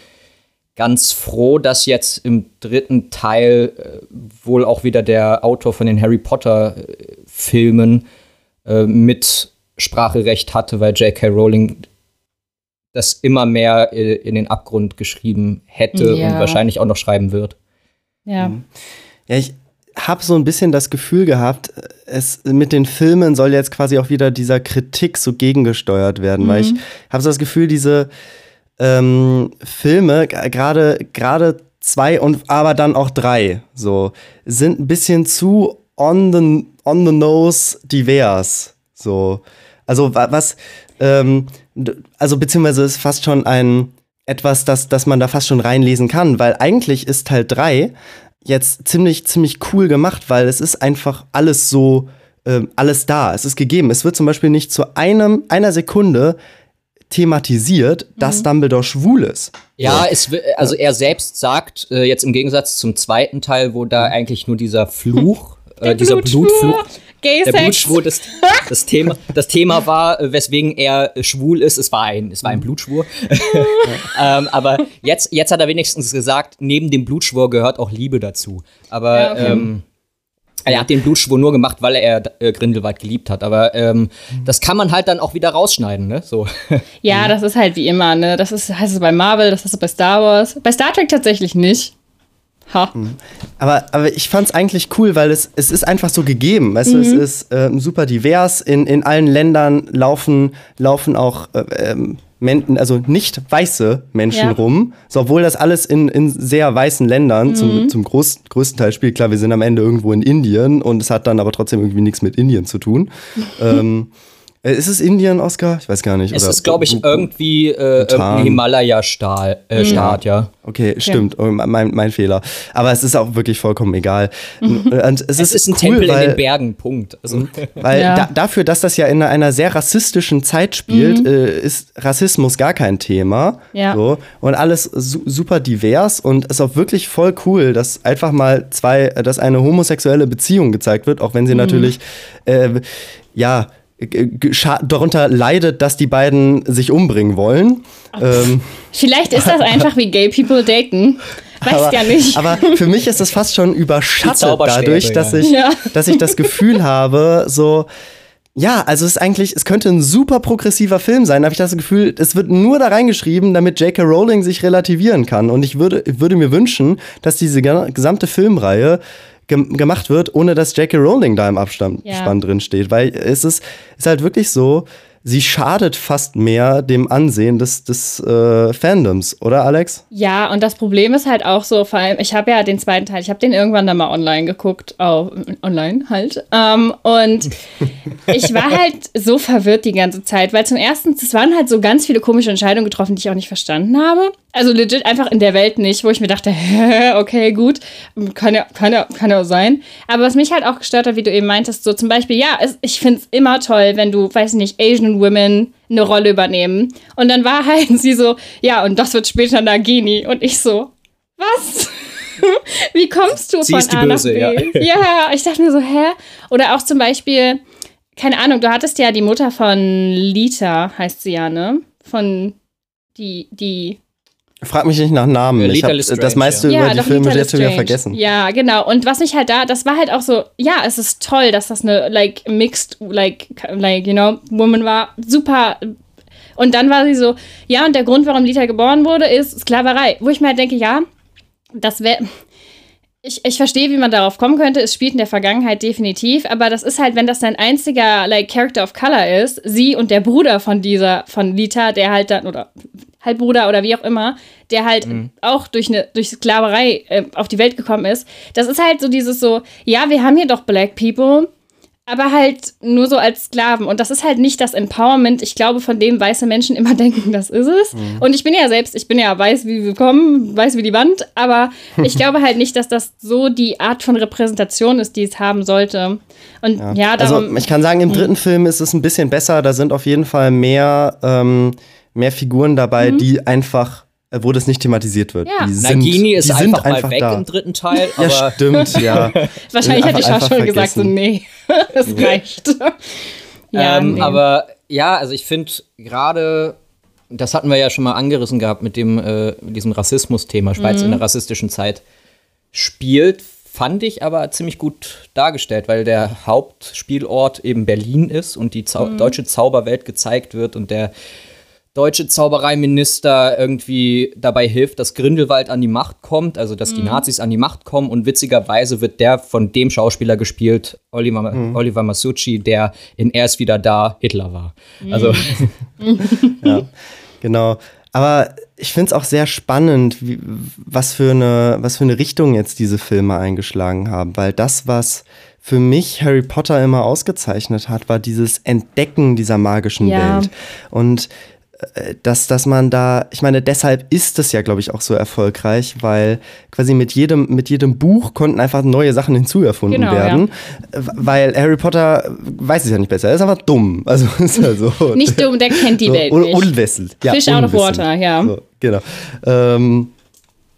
ganz froh, dass jetzt im dritten Teil äh, wohl auch wieder der Autor von den Harry Potter-Filmen äh, mit Spracherecht hatte, weil J.K. Rowling das immer mehr äh, in den Abgrund geschrieben hätte ja. und wahrscheinlich auch noch schreiben wird. Ja. Mhm. Ja, ich habe so ein bisschen das Gefühl gehabt, es mit den Filmen soll jetzt quasi auch wieder dieser Kritik so gegengesteuert werden, mhm. weil ich habe so das Gefühl, diese ähm, Filme, gerade gerade zwei und aber dann auch drei, so sind ein bisschen zu on the on the nose divers, so also was ähm, also beziehungsweise ist fast schon ein etwas, das, das man da fast schon reinlesen kann, weil eigentlich ist Teil 3 jetzt ziemlich, ziemlich cool gemacht, weil es ist einfach alles so, äh, alles da, es ist gegeben. Es wird zum Beispiel nicht zu einem, einer Sekunde thematisiert, dass mhm. Dumbledore schwul ist. Ja, es, also er selbst sagt, äh, jetzt im Gegensatz zum zweiten Teil, wo da eigentlich nur dieser Fluch, äh, dieser Blutfluch, Gay der Blutschwur, das, das, Thema, das Thema war, äh, weswegen er äh, schwul ist. Es war ein, es war ein Blutschwur. ähm, aber jetzt, jetzt hat er wenigstens gesagt, neben dem Blutschwur gehört auch Liebe dazu. Aber ja, okay. ähm, er hat den Blutschwur nur gemacht, weil er äh, Grindelwald geliebt hat. Aber ähm, das kann man halt dann auch wieder rausschneiden, ne? So. Ja, das ist halt wie immer, ne? Das ist, heißt es bei Marvel, das heißt es bei Star Wars. Bei Star Trek tatsächlich nicht. Ha. Mhm. Aber, aber ich fand es eigentlich cool, weil es, es ist einfach so gegeben. Weißt mhm. du, es mhm. ist äh, super divers. In, in allen Ländern laufen, laufen auch äh, ähm, Men also nicht weiße Menschen ja. rum. So, obwohl das alles in, in sehr weißen Ländern mhm. zum, zum groß, größten Teil spielt. Klar, wir sind am Ende irgendwo in Indien und es hat dann aber trotzdem irgendwie nichts mit Indien zu tun. ähm, äh, ist es Indien, Oscar? Ich weiß gar nicht. Es Oder ist, glaube ich, irgendwie äh, irgendein Himalaya-Staat, äh, mhm. ja. Okay, stimmt. Okay. Oh, mein, mein Fehler. Aber es ist auch wirklich vollkommen egal. Und es, es ist, ist, ein cool, Tempel weil, in den Bergen, Punkt. Also. Mhm. Weil ja. da, dafür, dass das ja in einer sehr rassistischen Zeit spielt, mhm. äh, ist Rassismus gar kein Thema. Ja. So. Und alles su super divers und ist auch wirklich voll cool, dass einfach mal zwei, dass eine homosexuelle Beziehung gezeigt wird, auch wenn sie mhm. natürlich, äh, ja, darunter leidet, dass die beiden sich umbringen wollen. Ähm, Vielleicht ist das einfach wie Gay People daten. Weiß aber, ja nicht. Aber für mich ist das fast schon überschattet dadurch, dass ich, ja. dass ich das Gefühl habe, so, ja, also es ist eigentlich, es könnte ein super progressiver Film sein, da habe ich das Gefühl, es wird nur da reingeschrieben, damit J.K. Rowling sich relativieren kann. Und ich würde, würde mir wünschen, dass diese gesamte Filmreihe gemacht wird, ohne dass J.K. Rowling da im Abspann ja. drin steht. Weil es ist, ist halt wirklich so, sie schadet fast mehr dem Ansehen des, des äh, Fandoms, oder Alex? Ja, und das Problem ist halt auch so, vor allem, ich habe ja den zweiten Teil, ich habe den irgendwann dann mal online geguckt, oh, online halt. Ähm, und ich war halt so verwirrt die ganze Zeit, weil zum ersten, es waren halt so ganz viele komische Entscheidungen getroffen, die ich auch nicht verstanden habe. Also legit einfach in der Welt nicht, wo ich mir dachte, okay, gut, kann ja, kann, ja, kann ja sein. Aber was mich halt auch gestört hat, wie du eben meintest, so zum Beispiel, ja, es, ich finde es immer toll, wenn du, weiß nicht, Asian Women eine Rolle übernehmen. Und dann war halt sie so, ja, und das wird später Nagini. Und ich so, was? Wie kommst du Sie von ist die A Böse, nach B? Ja. ja, ich dachte mir so, hä? Oder auch zum Beispiel, keine Ahnung, du hattest ja die Mutter von Lita, heißt sie ja, ne? Von die, die Frag mich nicht nach Namen. Ja, ich hab Strange, das meiste ja, über die doch, Filme jetzt wieder vergessen. Ja, genau. Und was mich halt da, das war halt auch so, ja, es ist toll, dass das eine, like, mixed, like, like, you know, woman war. Super. Und dann war sie so, ja, und der Grund, warum Lita geboren wurde, ist Sklaverei. Wo ich mir halt denke, ja, das wäre. Ich, ich verstehe, wie man darauf kommen könnte. Es spielt in der Vergangenheit definitiv, aber das ist halt, wenn das dein einziger like Character of Color ist, sie und der Bruder von dieser, von Lita, der halt dann, oder Halbbruder oder wie auch immer, der halt auch durch eine durch Sklaverei äh, auf die Welt gekommen ist. Das ist halt so dieses so, ja, wir haben hier doch Black People, aber halt nur so als Sklaven. Und das ist halt nicht das Empowerment, ich glaube, von dem weiße Menschen immer denken, das ist es. Und ich bin ja selbst, ich bin ja weiß wie willkommen, weiß wie die Wand, aber ich glaube halt nicht, dass das so die Art von Repräsentation ist, die es haben sollte. Und ja, darum. Also ich kann sagen, im dritten Film ist es ein bisschen besser. Da sind auf jeden Fall mehr, ähm, mehr Figuren dabei, die einfach, äh, wo das nicht thematisiert wird. Mhm. Ja. Die sind, Nagini ist die sind einfach, mal weg da. im dritten Teil, Ja, aber stimmt, ja. wahrscheinlich hat die einfach- Schauspielerin einfach gesagt, so, vergessen. nee, es reicht. ja, ähm, nee. aber ja, also ich finde gerade, das hatten wir ja schon mal angerissen gehabt mit dem äh, diesem Rassismus-Thema, Schweiz Mhm. in der rassistischen Zeit spielt, fand ich aber ziemlich gut dargestellt, weil der Hauptspielort eben Berlin ist und die Zau Mhm. deutsche Zauberwelt gezeigt wird und der deutsche Zaubereiminister irgendwie dabei hilft, dass Grindelwald an die Macht kommt, also dass die Nazis an die Macht kommen und witzigerweise wird der von dem Schauspieler gespielt, Oliver, Oliver Masucci, der in Er ist wieder da Hitler war. Also Genau. Aber ich finde es auch sehr spannend, wie, was, für eine, was für eine Richtung jetzt diese Filme eingeschlagen haben. Weil das, was für mich Harry Potter immer ausgezeichnet hat, war dieses Entdecken dieser magischen Ja. Welt. Und dass, dass man da, ich meine, deshalb ist es ja, glaube ich, auch so erfolgreich, weil quasi mit jedem, mit jedem Buch konnten einfach neue Sachen hinzuerfunden Genau, werden. Äh, Weil Harry Potter weiß es ja nicht besser, er ist einfach dumm. Also ist ja so. nicht dumm, der kennt die so, Welt nicht. Unwissend. Ja, Fish out of water, ja. So, genau. Ähm,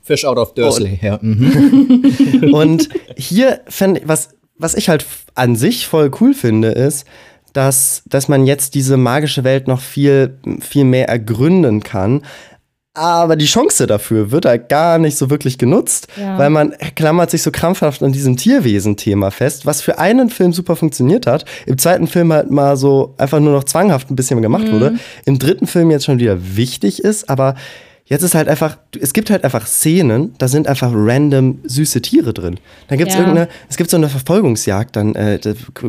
Fish out of Dursley, ja. Mhm. und hier fände ich, was, was ich halt an sich voll cool finde, ist, dass, dass man jetzt diese magische Welt noch viel, viel mehr ergründen kann. Aber die Chance dafür wird halt gar nicht so wirklich genutzt, Ja. weil man klammert sich so krampfhaft an diesem Tierwesen-Thema fest, was für einen Film super funktioniert hat, im zweiten Film halt mal so einfach nur noch zwanghaft ein bisschen gemacht wurde, im dritten Film jetzt schon wieder wichtig ist, aber jetzt ist halt einfach, es gibt halt einfach Szenen, da sind einfach random süße Tiere drin. Dann gibt's Ja. irgendeine, es gibt so eine Verfolgungsjagd dann äh,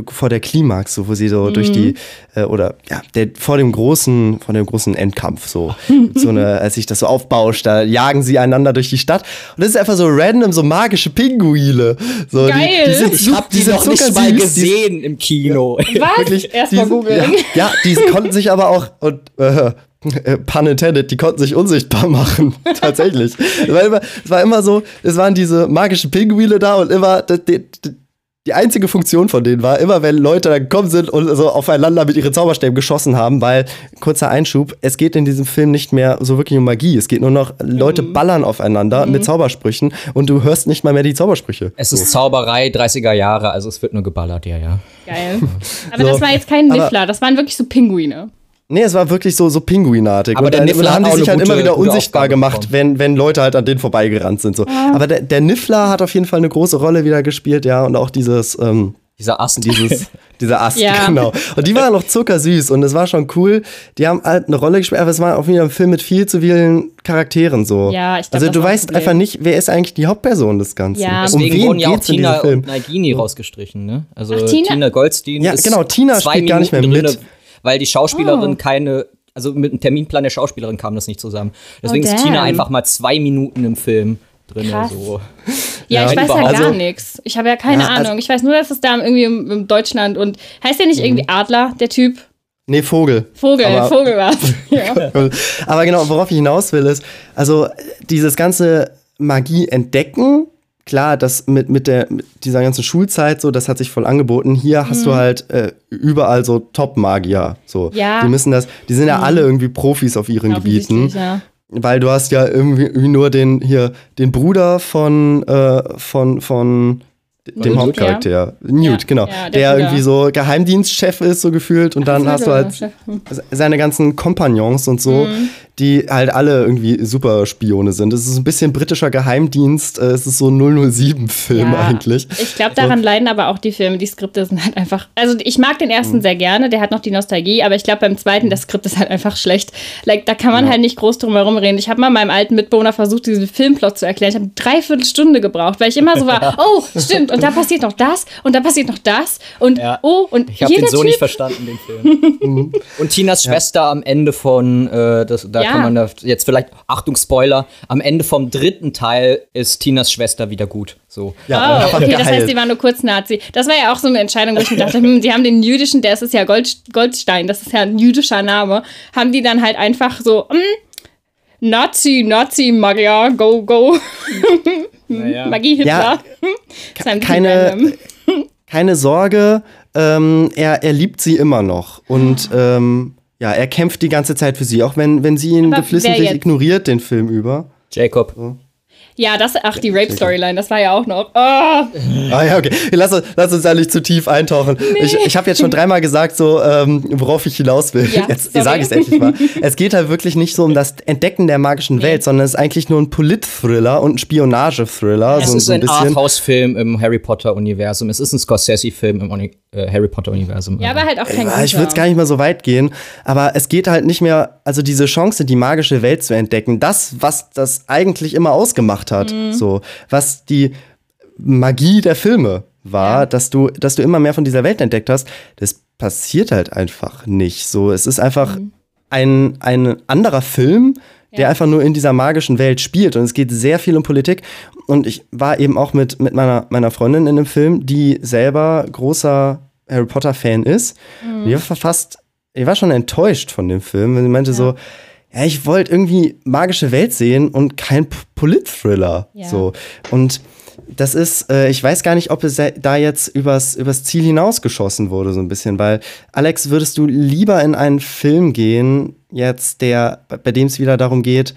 vor der Klimax, so wo sie so durch die äh, oder ja, der vor dem großen, vor dem großen Endkampf so, so eine, als sich das so aufbauscht, da jagen sie einander durch die Stadt und das ist einfach so random, so magische Pinguine. So, Geil. Die, die sind, Ich habe die sind noch nicht mal die- gesehen im Kino. Was? Wirklich, Erstmal die- googeln. Ja, ja, die konnten sich aber auch, und äh, äh, pun intended, die konnten sich unsichtbar machen. Tatsächlich. Es war, immer, es war immer so, es waren diese magischen Pinguine da und immer, die, die, die einzige Funktion von denen war, immer wenn Leute dann gekommen sind und so aufeinander mit ihren Zauberstäben geschossen haben, weil, kurzer Einschub, es geht in diesem Film nicht mehr so wirklich um Magie. Es geht nur noch, Leute Mhm. ballern aufeinander mit Zaubersprüchen und du hörst nicht mal mehr die Zaubersprüche. Es ist Zauberei 30er Jahre, also es wird nur geballert, ja, ja. Geil. Aber So, das war jetzt kein Niffler, das waren wirklich so Pinguine. Nee, es war wirklich so, so Pinguinartig. Aber und der dann, Niffler haben hat die auch sich halt immer wieder unsichtbar Aufgabe gemacht, bekommen. wenn, wenn Leute halt an denen vorbeigerannt sind. So. Aber der, der Niffler hat auf jeden Fall eine große Rolle wieder gespielt, ja, und auch dieses, ähm, Dieser Ast. dieses, dieser Ast, Ja. genau. Und die waren noch zuckersüß und es war schon cool. Die haben halt eine Rolle gespielt, aber es war auch wieder ein Film mit viel zu vielen Charakteren so. Ja, ich glaub, Also das du war ein weißt Problem. einfach nicht, wer ist eigentlich die Hauptperson des Ganzen. Ja. um Deswegen wen wurden ja auch geht's in Tina diesem Film? und Nagini rausgestrichen, ne? Also Ach, Tina- Tina, Goldstein Ja, ist genau, Tina spielt gar nicht mehr mit. drinne, weil die Schauspielerin Oh. keine, also mit dem Terminplan der Schauspielerin kam das nicht zusammen. Deswegen ist damn. Tina einfach mal zwei Minuten im Film drin. Krass. So. Ja, Ja, ich weiß ja gar Also- nichts. Ich habe ja keine Ja, also- Ahnung. Ich weiß nur, dass es da irgendwie im, im Deutschland und heißt der nicht irgendwie Adler, der Typ? Nee, Vogel. Vogel, Aber- Vogel war's. ja. Aber genau, worauf ich hinaus will, ist, also dieses ganze Magie entdecken, klar, das mit, mit, der, mit dieser ganzen Schulzeit, so, das hat sich voll angeboten. Hier hast du halt äh, überall so Top-Magier. So. Ja. Die müssen das, die sind ja alle irgendwie Profis auf ihren Gebieten. Ja. weil du hast ja irgendwie nur den hier den Bruder von äh, von von dem Hauptcharakter. ja. Newt, Ja, genau. ja, der der irgendwie so Geheimdienstchef ist, so gefühlt. Und dann hast du halt seine ganzen Kompagnons und so, Mhm. Die halt alle irgendwie Superspione sind. Es ist ein bisschen britischer Geheimdienst. äh, Es ist so ein 007-Film Ja, eigentlich. Ich glaube, daran leiden aber auch die Filme. Die Skripte sind halt einfach. Also, ich mag den ersten Mhm. sehr gerne, der hat noch die Nostalgie, aber ich glaube, beim zweiten, das Skript ist halt einfach schlecht. Like, da kann man halt nicht groß drum herum reden. Ich habe mal meinem alten Mitbewohner versucht, diesen Filmplot zu erklären. Ich habe eine Dreiviertelstunde gebraucht, weil ich immer so war: oh, stimmt, und da passiert noch das, und da passiert noch das, und Ja. oh, und Ich habe den so typ, nicht verstanden, den Film. Und Tinas Schwester am Ende von, äh, das, da Ja. kann man da jetzt vielleicht, Achtung, Spoiler, am Ende vom dritten Teil ist Tinas Schwester wieder gut. So. Ja, Oh, okay, das heißt, die waren nur kurz Nazi. Das war ja auch so eine Entscheidung, wo ich mir dachte, hm, die haben den jüdischen, der ist ja Gold, Goldstein, das ist ja ein jüdischer Name, haben die dann halt einfach so, hm, Nazi, Nazi, Magyar, go, go, Naja. Magie Hitler. Ja, bisschen keine, keine Sorge, ähm, er, er liebt sie immer noch. Und ähm, ja, er kämpft die ganze Zeit für sie, auch wenn, wenn sie ihn geflissentlich ignoriert, den Film über. Jacob. Ja, das, ach, die Rape-Storyline, das war ja auch noch. Oh, Ah ja, okay. Lass, uns- lass uns da nicht zu tief eintauchen. Ich, ich habe jetzt schon dreimal gesagt, so ähm, worauf ich hinaus will. Ja, jetzt sage ich es endlich mal. Es geht halt wirklich nicht so um das Entdecken der magischen Welt, sondern es ist eigentlich nur ein Polit-Thriller und ein Spionage-Thriller. Es so, ist so ein Arthouse-Film im Harry Potter-Universum. Es ist ein Scorsese-Film im Harry Potter-Universum. ja, aber halt auch kein Ja, ich würde es gar nicht mal so weit gehen, aber es geht halt nicht mehr, also diese Chance, die magische Welt zu entdecken, das, was das eigentlich immer ausgemacht hat, Mhm. so, was die Magie der Filme war, dass du, dass du immer mehr von dieser Welt entdeckt hast, das passiert halt einfach nicht. So, es ist einfach ein, ein anderer Film, der Ja. einfach nur in dieser magischen Welt spielt. Und es geht sehr viel um Politik. Und ich war eben auch mit, mit meiner, meiner Freundin in dem Film, die selber großer Harry Potter-Fan ist. Und Die war fast, ich war schon enttäuscht von dem Film. weil Sie meinte so, ja, ich wollte irgendwie magische Welt sehen und kein Polit-Thriller. Ja. So. Und das ist, äh, ich weiß gar nicht, ob es da jetzt übers, übers Ziel hinausgeschossen wurde, so ein bisschen, weil, Alex, würdest du lieber in einen Film gehen, jetzt, der, bei dem es wieder darum geht,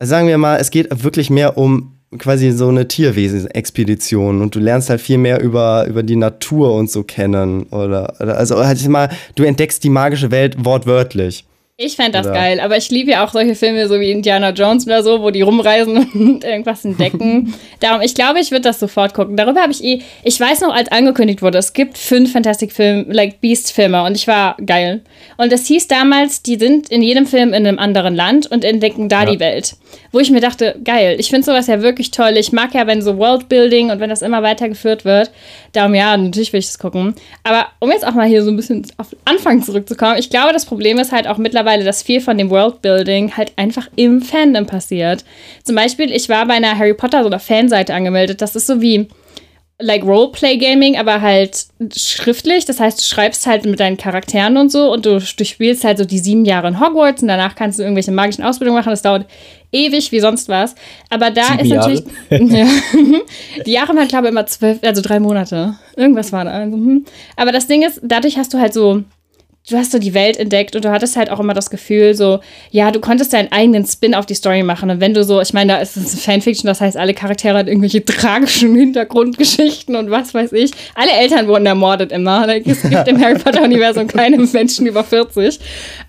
sagen wir mal, es geht wirklich mehr um quasi so eine Tierwesen-Expedition und du lernst halt viel mehr über, über die Natur und so kennen. Oder, oder also halt mal, du entdeckst die magische Welt wortwörtlich. Ich fände das Oder- geil, aber ich liebe ja auch solche Filme so wie Indiana Jones oder so, wo die rumreisen und irgendwas entdecken. Darum, ich glaube, ich würde das sofort gucken. Darüber habe ich eh, ich weiß noch, als angekündigt wurde, es gibt fünf Fantastic Film, like Beast-Filme und ich war geil. Und es hieß damals, die sind in jedem Film in einem anderen Land und entdecken da die Welt. Wo ich mir dachte, geil, ich finde sowas ja wirklich toll. Ich mag ja, wenn so Worldbuilding und wenn das immer weitergeführt wird. Darum, ja, natürlich will ich das gucken. Aber um jetzt auch mal hier so ein bisschen auf Anfang zurückzukommen, ich glaube, das Problem ist halt auch mittlerweile, dass viel von dem Worldbuilding halt einfach im Fandom passiert. Zum Beispiel, ich war bei einer Harry Potter einer Fanseite angemeldet. Das ist so wie like Roleplay Gaming, aber halt schriftlich. Das heißt, du schreibst halt mit deinen Charakteren und so und du, du spielst halt so die sieben Jahre in Hogwarts und danach kannst du irgendwelche magischen Ausbildungen machen. Das dauert ewig wie sonst was. Aber da Sieben ist natürlich. Ja. Die Jahre waren, glaube ich, immer zwölf, also drei Monate. Irgendwas war da. Also, hm. Aber das Ding ist, dadurch hast du halt so du hast so die Welt entdeckt und du hattest halt auch immer das Gefühl, so, ja, du konntest deinen eigenen Spin auf die Story machen. Und wenn du so, ich meine, da ist es Fanfiction, das heißt, alle Charaktere haben irgendwelche tragischen Hintergrundgeschichten und was weiß ich. Alle Eltern wurden ermordet immer. Es gibt im Harry Potter-Universum keine Menschen über 40.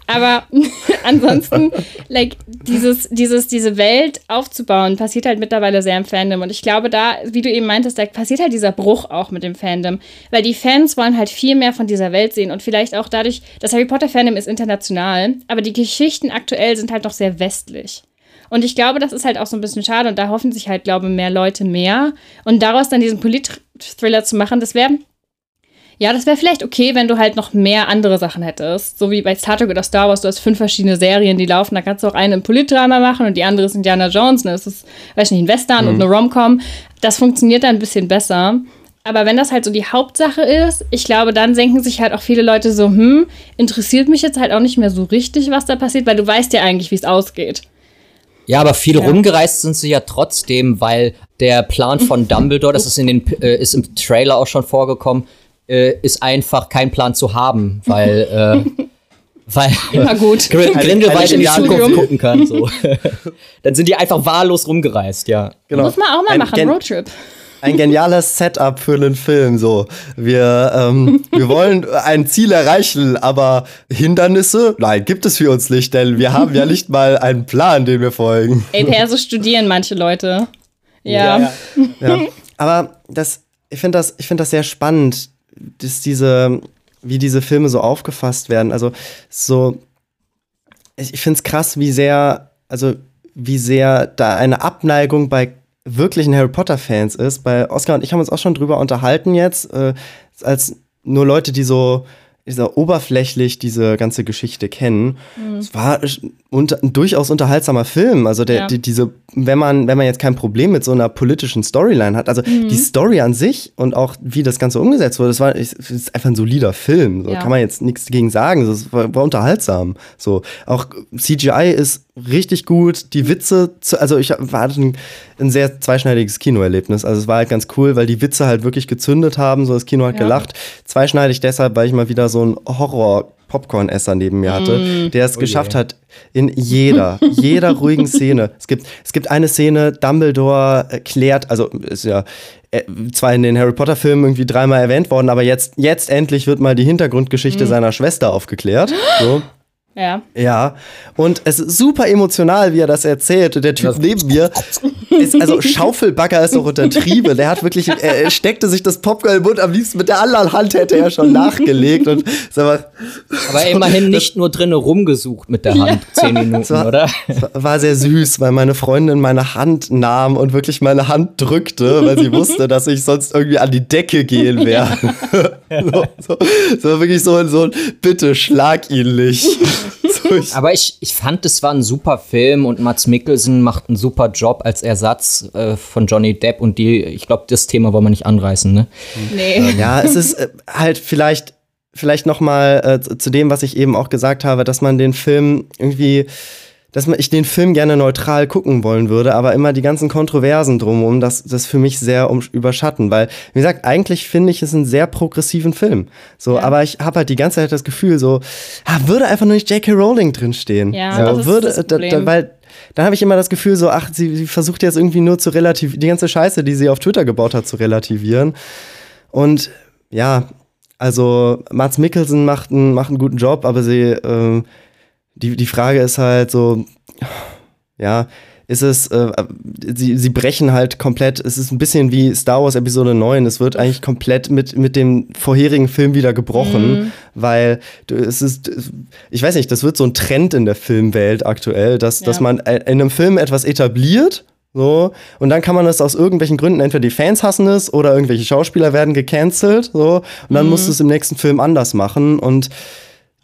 Aber ansonsten, like, dieses, dieses, diese Welt aufzubauen, passiert halt mittlerweile sehr im Fandom. Und ich glaube, da, wie du eben meintest, da passiert halt dieser Bruch auch mit dem Fandom. Weil die Fans wollen halt viel mehr von dieser Welt sehen und vielleicht auch dadurch, das Harry Potter Fandom ist international, aber die Geschichten aktuell sind halt noch sehr westlich. Und ich glaube, das ist halt auch so ein bisschen schade und da hoffen sich halt, glaube ich, mehr Leute mehr. Und daraus dann diesen Polit-Thriller zu machen, das wäre, ja, das wäre vielleicht okay, wenn du halt noch mehr andere Sachen hättest. So wie bei Star Trek oder Star Wars, du hast fünf verschiedene Serien, die laufen. Da kannst du auch eine im Politdrama machen und die andere ist Indiana Jones. Und das ist, weiß nicht, ein Western und eine Rom-Com. Das funktioniert dann ein bisschen besser. Aber wenn das halt so die Hauptsache ist, ich glaube, dann denken sich halt auch viele Leute so, hm, interessiert mich jetzt halt auch nicht mehr so richtig, was da passiert, weil du weißt ja eigentlich, wie es ausgeht. Ja, aber viel rumgereist sind sie ja trotzdem, weil der Plan von Dumbledore, das ist in den äh, ist im Trailer auch schon vorgekommen, äh, ist einfach kein Plan zu haben, weil äh, Weil Immer gut. Grin- Grindelwald in die Zukunft gucken kann. So. Dann sind die einfach wahllos rumgereist, ja. Genau. Muss man auch mal Ein machen, Roadtrip. Ein geniales Setup für einen Film. So, wir, ähm, wir wollen ein Ziel erreichen, aber Hindernisse? Nein, gibt es für uns nicht, denn wir haben ja nicht mal einen Plan, den wir folgen. Ey, per so studieren manche Leute. Ja. Ja. Aber das, ich finde das, ich finde das sehr spannend, dass diese, wie diese Filme so aufgefasst werden. Also so, ich, ich finde es krass, wie sehr, also wie sehr da eine Abneigung bei wirklichen Harry Potter-Fans ist. Bei Oscar und ich haben uns auch schon drüber unterhalten jetzt, äh, als nur Leute, die so dieser oberflächlich diese ganze Geschichte kennen. Es war unter, ein durchaus unterhaltsamer Film. Also der, Ja. die, diese, wenn man, wenn man jetzt kein Problem mit so einer politischen Storyline hat, also die Story an sich und auch wie das Ganze umgesetzt wurde, das war es ist einfach ein solider Film. So Ja. kann man jetzt nichts dagegen sagen. Es war, war unterhaltsam. So auch CGI ist richtig gut. Die Witze, zu, also ich hatte ein, ein sehr zweischneidiges Kinoerlebnis. Also es war halt ganz cool, weil die Witze halt wirklich gezündet haben. So das Kino hat Ja. gelacht. Zweischneidig deshalb, weil ich mal wieder so einen Horror Popcorn-Esser neben mir hatte, der es geschafft hat, in jeder, jeder ruhigen Szene. Es gibt, es gibt eine Szene, Dumbledore erklärt, also ist ja äh, zwar in den Harry Potter-Filmen irgendwie dreimal erwähnt worden, aber jetzt, jetzt endlich wird mal die Hintergrundgeschichte seiner Schwester aufgeklärt. So. Ja. Ja, und es ist super emotional, wie er das erzählt. Und der Typ neben mir ist, also Schaufelbagger ist doch untertrieben. Der hat wirklich, er, steckte sich das Popcorn im Mund, am liebsten mit der anderen Hand hätte er schon nachgelegt. Und sag mal, Aber immerhin nicht nur drinnen rumgesucht mit der Hand, zehn Minuten, war- oder? es war- sehr süß, weil meine Freundin meine Hand nahm und wirklich meine Hand drückte, weil sie wusste, dass ich sonst irgendwie an die Decke gehen werde. so, so, so wirklich so, so, bitte schlag ihn nicht. So, ich, Aber ich, ich fand, es war ein super Film und Mats Mikkelsen macht einen super Job als Ersatz äh, von Johnny Depp und die, ich glaube, das Thema wollen wir nicht anreißen, ne? Nee. Ja, es ist äh, halt vielleicht, vielleicht noch mal äh, zu- zu dem, was ich eben auch gesagt habe, dass man den Film irgendwie, dass man, ich den Film gerne neutral gucken wollen würde, aber immer die ganzen Kontroversen drumherum, das, das für mich sehr um, überschatten, weil, wie gesagt, eigentlich finde ich es einen sehr progressiven Film. So, aber ich habe halt die ganze Zeit das Gefühl, so, ah, würde einfach nur nicht J.K. Rowling drinstehen. Ja, so, das ist würde, das da, da, Problem. weil dann habe ich immer das Gefühl, so, ach, sie, sie versucht jetzt irgendwie nur zu relativieren, die ganze Scheiße, die sie auf Twitter gebaut hat, zu relativieren. Und ja, also Mats Mikkelsen macht einen, macht einen guten Job, aber sie, ähm, die, die Frage ist halt so, ja, ist es, äh, sie, sie brechen halt komplett, es ist ein bisschen wie Star Wars Episode 9, es wird eigentlich komplett mit, mit dem vorherigen Film wieder gebrochen, weil du, es ist, ich weiß nicht, das wird so ein Trend in der Filmwelt aktuell, dass, dass Ja. man in einem Film etwas etabliert, so, und dann kann man es aus irgendwelchen Gründen, entweder die Fans hassen es oder irgendwelche Schauspieler werden gecancelt, so, und dann musst du es im nächsten Film anders machen und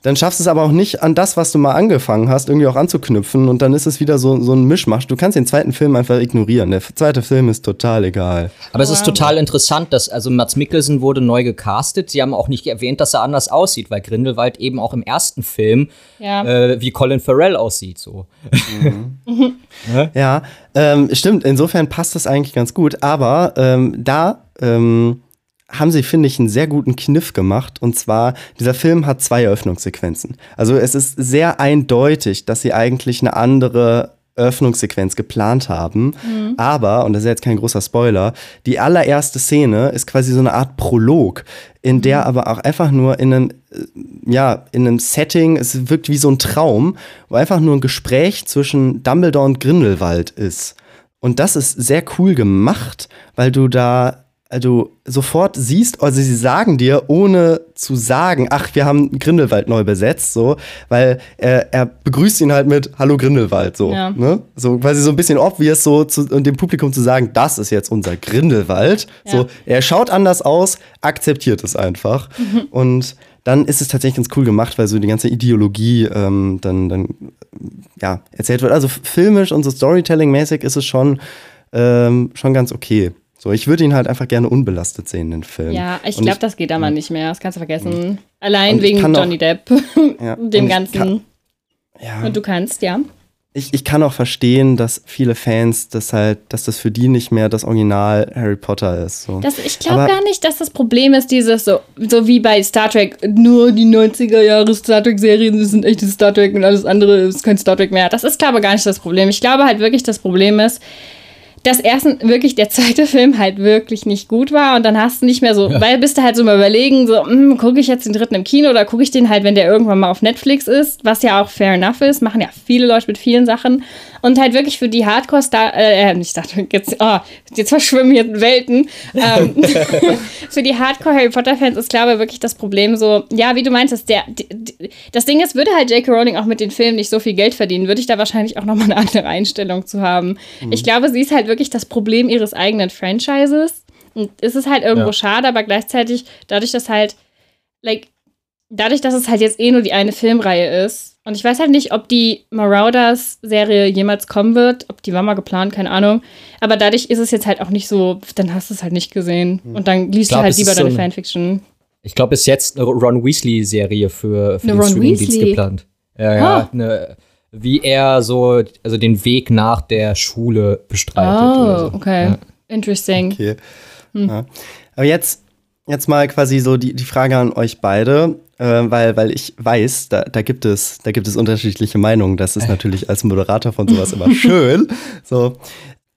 dann schaffst du es aber auch nicht an das, was du mal angefangen hast, irgendwie auch anzuknüpfen und dann ist es wieder so, so ein Mischmasch. Du kannst den zweiten Film einfach ignorieren. Der zweite Film ist total egal. Aber es ist total interessant, dass, also Mats Mikkelsen wurde neu gecastet. Sie haben auch nicht erwähnt, dass er anders aussieht, weil Grindelwald eben auch im ersten Film Ja. äh, wie Colin Farrell aussieht, so. Ja, ähm, stimmt. Insofern passt das eigentlich ganz gut. Aber ähm, da ähm, haben sie, finde ich, einen sehr guten Kniff gemacht. Und zwar, dieser Film hat zwei Eröffnungssequenzen. Also es ist sehr eindeutig, dass sie eigentlich eine andere Eröffnungssequenz geplant haben. Aber, und das ist jetzt kein großer Spoiler, die allererste Szene ist quasi so eine Art Prolog, in der aber auch einfach nur in einem, äh, ja, in einem Setting, es wirkt wie so ein Traum, wo einfach nur ein Gespräch zwischen Dumbledore und Grindelwald ist. Und das ist sehr cool gemacht, weil du da also sofort siehst, also sie sagen dir, ohne zu sagen, ach, wir haben Grindelwald neu besetzt, so, weil er, er begrüßt ihn halt mit Hallo Grindelwald, so, Ja. ne? So quasi so ein bisschen obvious, so zu, und dem Publikum zu sagen, das ist jetzt unser Grindelwald. Ja. So, er schaut anders aus, akzeptiert es einfach. Und dann ist es tatsächlich ganz cool gemacht, weil so die ganze Ideologie ähm, dann, dann ja, erzählt wird. Also filmisch und so Storytelling-mäßig ist es schon, ähm, schon ganz okay. So, ich würde ihn halt einfach gerne unbelastet sehen, den Film. Ja, ich glaube, das geht aber nicht mehr. Das kannst du vergessen. Allein Und ich wegen kann auch- Johnny Depp, Ja, und dem Ganzen. kann- Ja, Und du kannst, ja. ich, ich kann auch verstehen, dass viele Fans das halt, dass das für die nicht mehr das Original Harry Potter ist. So. Das, ich glaube gar nicht, dass das Problem ist, dieses so, so wie bei Star Trek, nur die 90er Jahre Star Trek-Serien sind echtes Star Trek und alles andere ist kein Star Trek mehr. Das ist, glaube ich, gar nicht das Problem. Ich glaube halt wirklich, das Problem ist, dass erstens wirklich der zweite Film halt wirklich nicht gut war und dann hast du nicht mehr so, ja. weil bist du halt so mal überlegen, so, hm, gucke ich jetzt den dritten im Kino oder gucke ich den halt, wenn der irgendwann mal auf Netflix ist, was ja auch fair enough ist, machen ja viele Leute mit vielen Sachen und halt wirklich für die Hardcore-Star, äh, nicht Star jetzt, oh, jetzt verschwimmen hier Welten. Ähm, für die Hardcore-Harry Potter-Fans ist, glaube ich, wirklich das Problem so, ja, wie du meintest, der, die, das Ding ist, würde halt J.K. Rowling auch mit den Filmen nicht so viel Geld verdienen, würde ich da wahrscheinlich auch nochmal eine andere Einstellung zu haben. Mhm. Ich glaube, sie ist halt wirklich das Problem ihres eigenen Franchises. Und es ist halt irgendwo ja. schade, aber gleichzeitig, dadurch, dass halt, like, dadurch, dass es halt jetzt eh nur die eine Filmreihe ist, und ich weiß halt nicht, ob die Marauders-Serie jemals kommen wird, ob die war mal geplant, keine Ahnung. Aber dadurch ist es jetzt halt auch nicht so, dann hast du es halt nicht gesehen. Hm. Und dann liest glaub, du halt lieber deine so Fanfiction. Ich glaube, ist jetzt eine Ron Weasley-Serie für, für eine den Streamingdienst geplant. Ja, ja, ah. eine, wie er so, also den Weg nach der Schule bestreitet. Oh, so. okay. Ja. Interesting. Okay. Hm. Ja. Aber jetzt, jetzt mal quasi so die, die Frage an euch beide äh, weil, weil ich weiß, da, da, gibt es, da gibt es unterschiedliche Meinungen. Das ist natürlich als Moderator von sowas immer schön. So,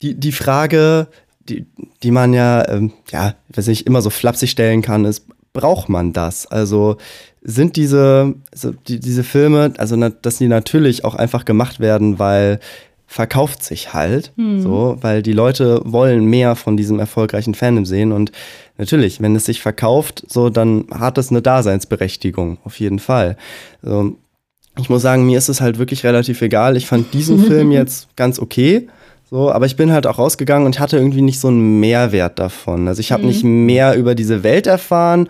die, die Frage, die, die man ja, ähm, ja, weiß nicht, immer so flapsig stellen kann, ist, braucht man das? Also sind diese, also die, diese Filme, also dass die natürlich auch einfach gemacht werden, weil verkauft sich halt, hm. so, weil die Leute wollen mehr von diesem erfolgreichen Fandom sehen und natürlich, wenn es sich verkauft, so, dann hat es eine Daseinsberechtigung, auf jeden Fall. So, ich muss sagen, mir ist es halt wirklich relativ egal. Ich fand diesen Film jetzt ganz okay. So, aber ich bin halt auch rausgegangen und hatte irgendwie nicht so einen Mehrwert davon. Also ich habe mhm. nicht mehr über diese Welt erfahren.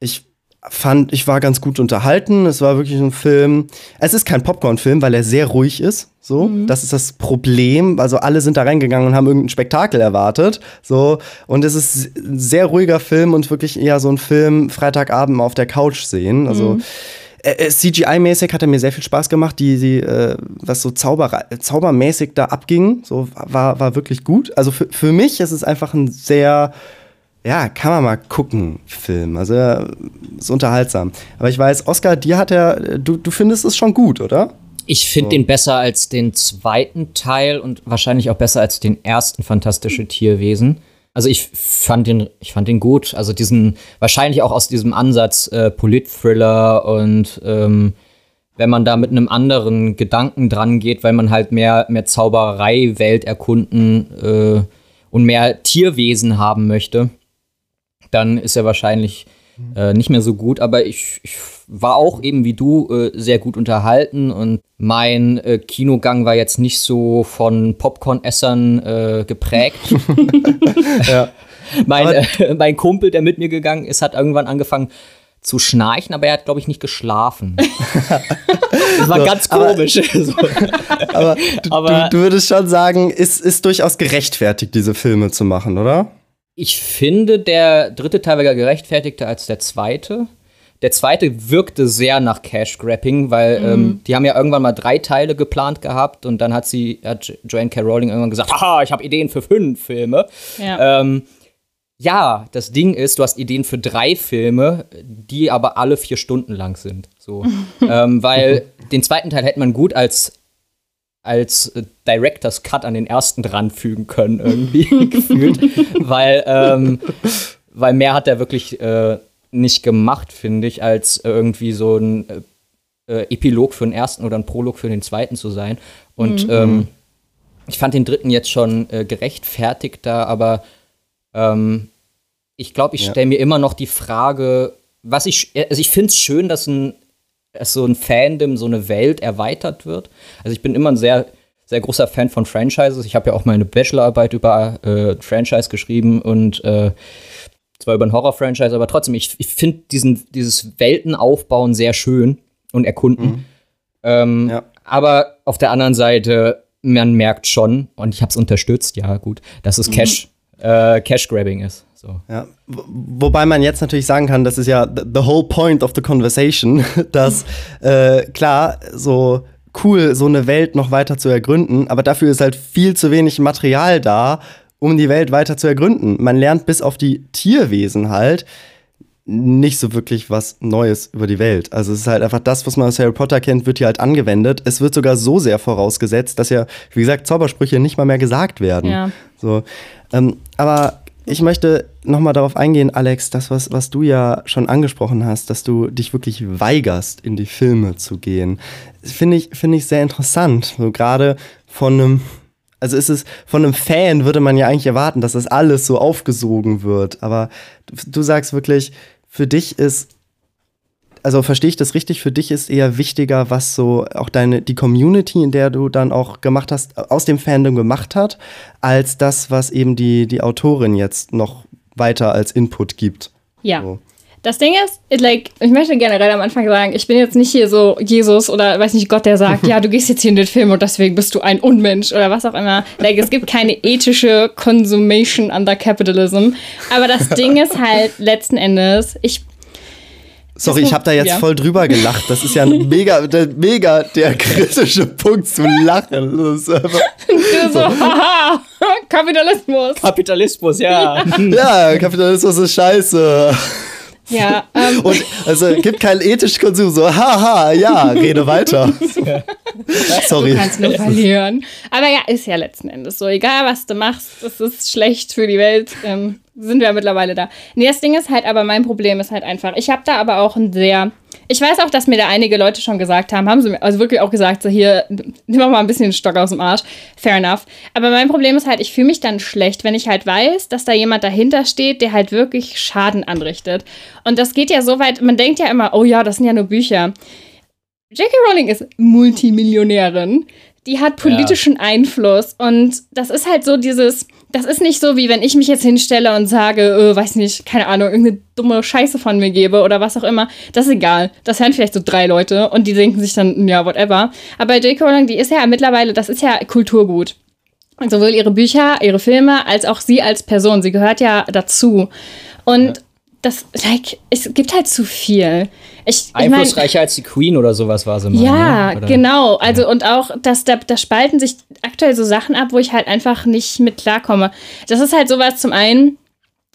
Ich fand, ich war ganz gut unterhalten. Es war wirklich ein Film. Es ist kein Popcorn-Film, weil er sehr ruhig ist. So, mhm. das ist das Problem. Also alle sind da reingegangen und haben irgendein Spektakel erwartet. So, und es ist ein sehr ruhiger Film und wirklich eher so ein Film Freitagabend auf der Couch sehen. Also mhm. äh, CGI-mäßig hat er mir sehr viel Spaß gemacht, die, die äh, was so Zauber, zaubermäßig da abging, so war, war wirklich gut. Also für, für mich ist es einfach ein sehr ja, kann man mal gucken, Film. Also ist unterhaltsam. Aber ich weiß, Oscar, dir hat er, du, du findest es schon gut, oder? Ich finde so. den besser als den zweiten Teil und wahrscheinlich auch besser als den ersten Fantastische Tierwesen. Also ich fand den, ich fand den gut. Also diesen, wahrscheinlich auch aus diesem Ansatz äh, Polit-Thriller und ähm, wenn man da mit einem anderen Gedanken dran geht, weil man halt mehr, mehr Zauberei-Welt erkunden äh, und mehr Tierwesen haben möchte dann ist er wahrscheinlich äh, nicht mehr so gut. Aber ich, ich, war auch eben wie du äh, sehr gut unterhalten und mein äh, Kinogang war jetzt nicht so von Popcorn-Essern äh, geprägt. ja. mein, äh, mein Kumpel, der mit mir gegangen ist, hat irgendwann angefangen zu schnarchen, aber er hat, glaube ich, nicht geschlafen. das war so, ganz komisch. Aber, aber, du, aber du, du, würdest schon sagen, ist, ist durchaus gerechtfertigt, diese Filme zu machen, oder? Ich finde, der dritte Teil war gerechtfertigter als der zweite. Der zweite wirkte sehr nach Cash-Grabbing, weil mhm. ähm, die haben ja irgendwann mal drei Teile geplant gehabt und dann hat sie, hat Joanne K. Rowling irgendwann gesagt, haha, ich habe Ideen für fünf Filme. Ja. Ähm, ja, das Ding ist, du hast Ideen für drei Filme, die aber alle vier Stunden lang sind. So. ähm, weil den zweiten Teil hätte man gut als als äh, Director's Cut an den ersten dran fügen können, irgendwie gefühlt. Weil, ähm, weil mehr hat er wirklich äh, nicht gemacht, finde ich, als irgendwie so ein äh, äh, Epilog für den ersten oder ein Prolog für den zweiten zu sein. Und mhm. ähm, ich fand den dritten jetzt schon äh, gerechtfertigter, aber ähm, ich glaube, ich stelle mir immer noch die Frage, was ich, also ich finde es schön, dass ein dass so ein Fandom, so eine Welt erweitert wird. Also ich bin immer ein sehr, sehr großer Fan von Franchises. Ich habe ja auch meine Bachelorarbeit über äh, Franchise geschrieben und äh, zwar über ein Horror-Franchise, aber trotzdem, ich, ich finde dieses Weltenaufbauen sehr schön und erkunden. Mhm. Ähm, ja. Aber auf der anderen Seite, man merkt schon, und ich habe es unterstützt, ja gut, dass es mhm. Cash, äh, Cash-Grabbing ist. So. Ja. Wobei man jetzt natürlich sagen kann, das ist ja the whole point of the conversation, dass äh, klar, so cool, so eine Welt noch weiter zu ergründen, aber dafür ist halt viel zu wenig Material da, um die Welt weiter zu ergründen. Man lernt bis auf die Tierwesen halt nicht so wirklich was Neues über die Welt. Also es ist halt einfach das, was man aus Harry Potter kennt, wird hier halt angewendet. Es wird sogar so sehr vorausgesetzt, dass ja, wie gesagt, Zaubersprüche nicht mal mehr gesagt werden. Ja. So, ähm, aber ich möchte nochmal darauf eingehen, Alex, das, was, was du ja schon angesprochen hast, dass du dich wirklich weigerst, in die Filme zu gehen. Finde ich, find ich sehr interessant. So gerade von einem also ist es von einem Fan würde man ja eigentlich erwarten, dass das alles so aufgesogen wird. Aber du sagst wirklich, für dich ist, also verstehe ich das richtig, für dich ist eher wichtiger, was so auch deine, die Community, in der du dann auch gemacht hast, aus dem Fandom gemacht hat, als das, was eben die, die Autorin jetzt noch weiter als Input gibt. Ja. So. Das Ding ist, it, like, ich möchte generell am Anfang sagen, ich bin jetzt nicht hier so Jesus oder weiß nicht, Gott, der sagt, ja, du gehst jetzt hier in den Film und deswegen bist du ein Unmensch oder was auch immer. Like, es gibt keine ethische Consummation under Capitalism. Aber das Ding ist halt letzten Endes, ich Sorry, ich habe da jetzt ja. voll drüber gelacht. Das ist ja ein mega, der, mega der kritische Punkt zu lachen. Das ist einfach, so, so haha, Kapitalismus. Kapitalismus, ja. Ja, Kapitalismus ist scheiße. Ja. Ähm. Und also gibt keinen ethischen Konsum, so, haha, ja, rede weiter. Sorry. Du kannst nur verlieren. Aber ja, ist ja letzten Endes so. Egal, was du machst, es ist schlecht für die Welt. Ähm, sind wir ja mittlerweile da. Nee, das Ding ist halt, aber mein Problem ist halt einfach, ich habe da aber auch ein sehr ich weiß auch, dass mir da einige Leute schon gesagt haben, haben sie mir also wirklich auch gesagt, so hier, nimm mal ein bisschen den Stock aus dem Arsch. Fair enough. Aber mein Problem ist halt, ich fühle mich dann schlecht, wenn ich halt weiß, dass da jemand dahinter steht, der halt wirklich Schaden anrichtet. Und das geht ja so weit, man denkt ja immer, oh ja, das sind ja nur Bücher. J.K. Rowling ist Multimillionärin. Die hat politischen ja. Einfluss. Und das ist halt so dieses das ist nicht so, wie wenn ich mich jetzt hinstelle und sage, äh, weiß nicht, keine Ahnung, irgendeine dumme Scheiße von mir gebe oder was auch immer. Das ist egal. Das hören vielleicht so drei Leute und die denken sich dann, ja, whatever. Aber bei J.K. Rowling, die ist ja mittlerweile, das ist ja Kulturgut. Sowohl ihre Bücher, ihre Filme, als auch sie als Person. Sie gehört ja dazu. Und das, like, es gibt halt zu viel. Ich, Einflussreicher ich mein, als die Queen oder sowas war sie mal. Ja, ne? genau. Also ja. und auch, dass da, da spalten sich aktuell so Sachen ab, wo ich halt einfach nicht mit klarkomme. Das ist halt sowas zum einen,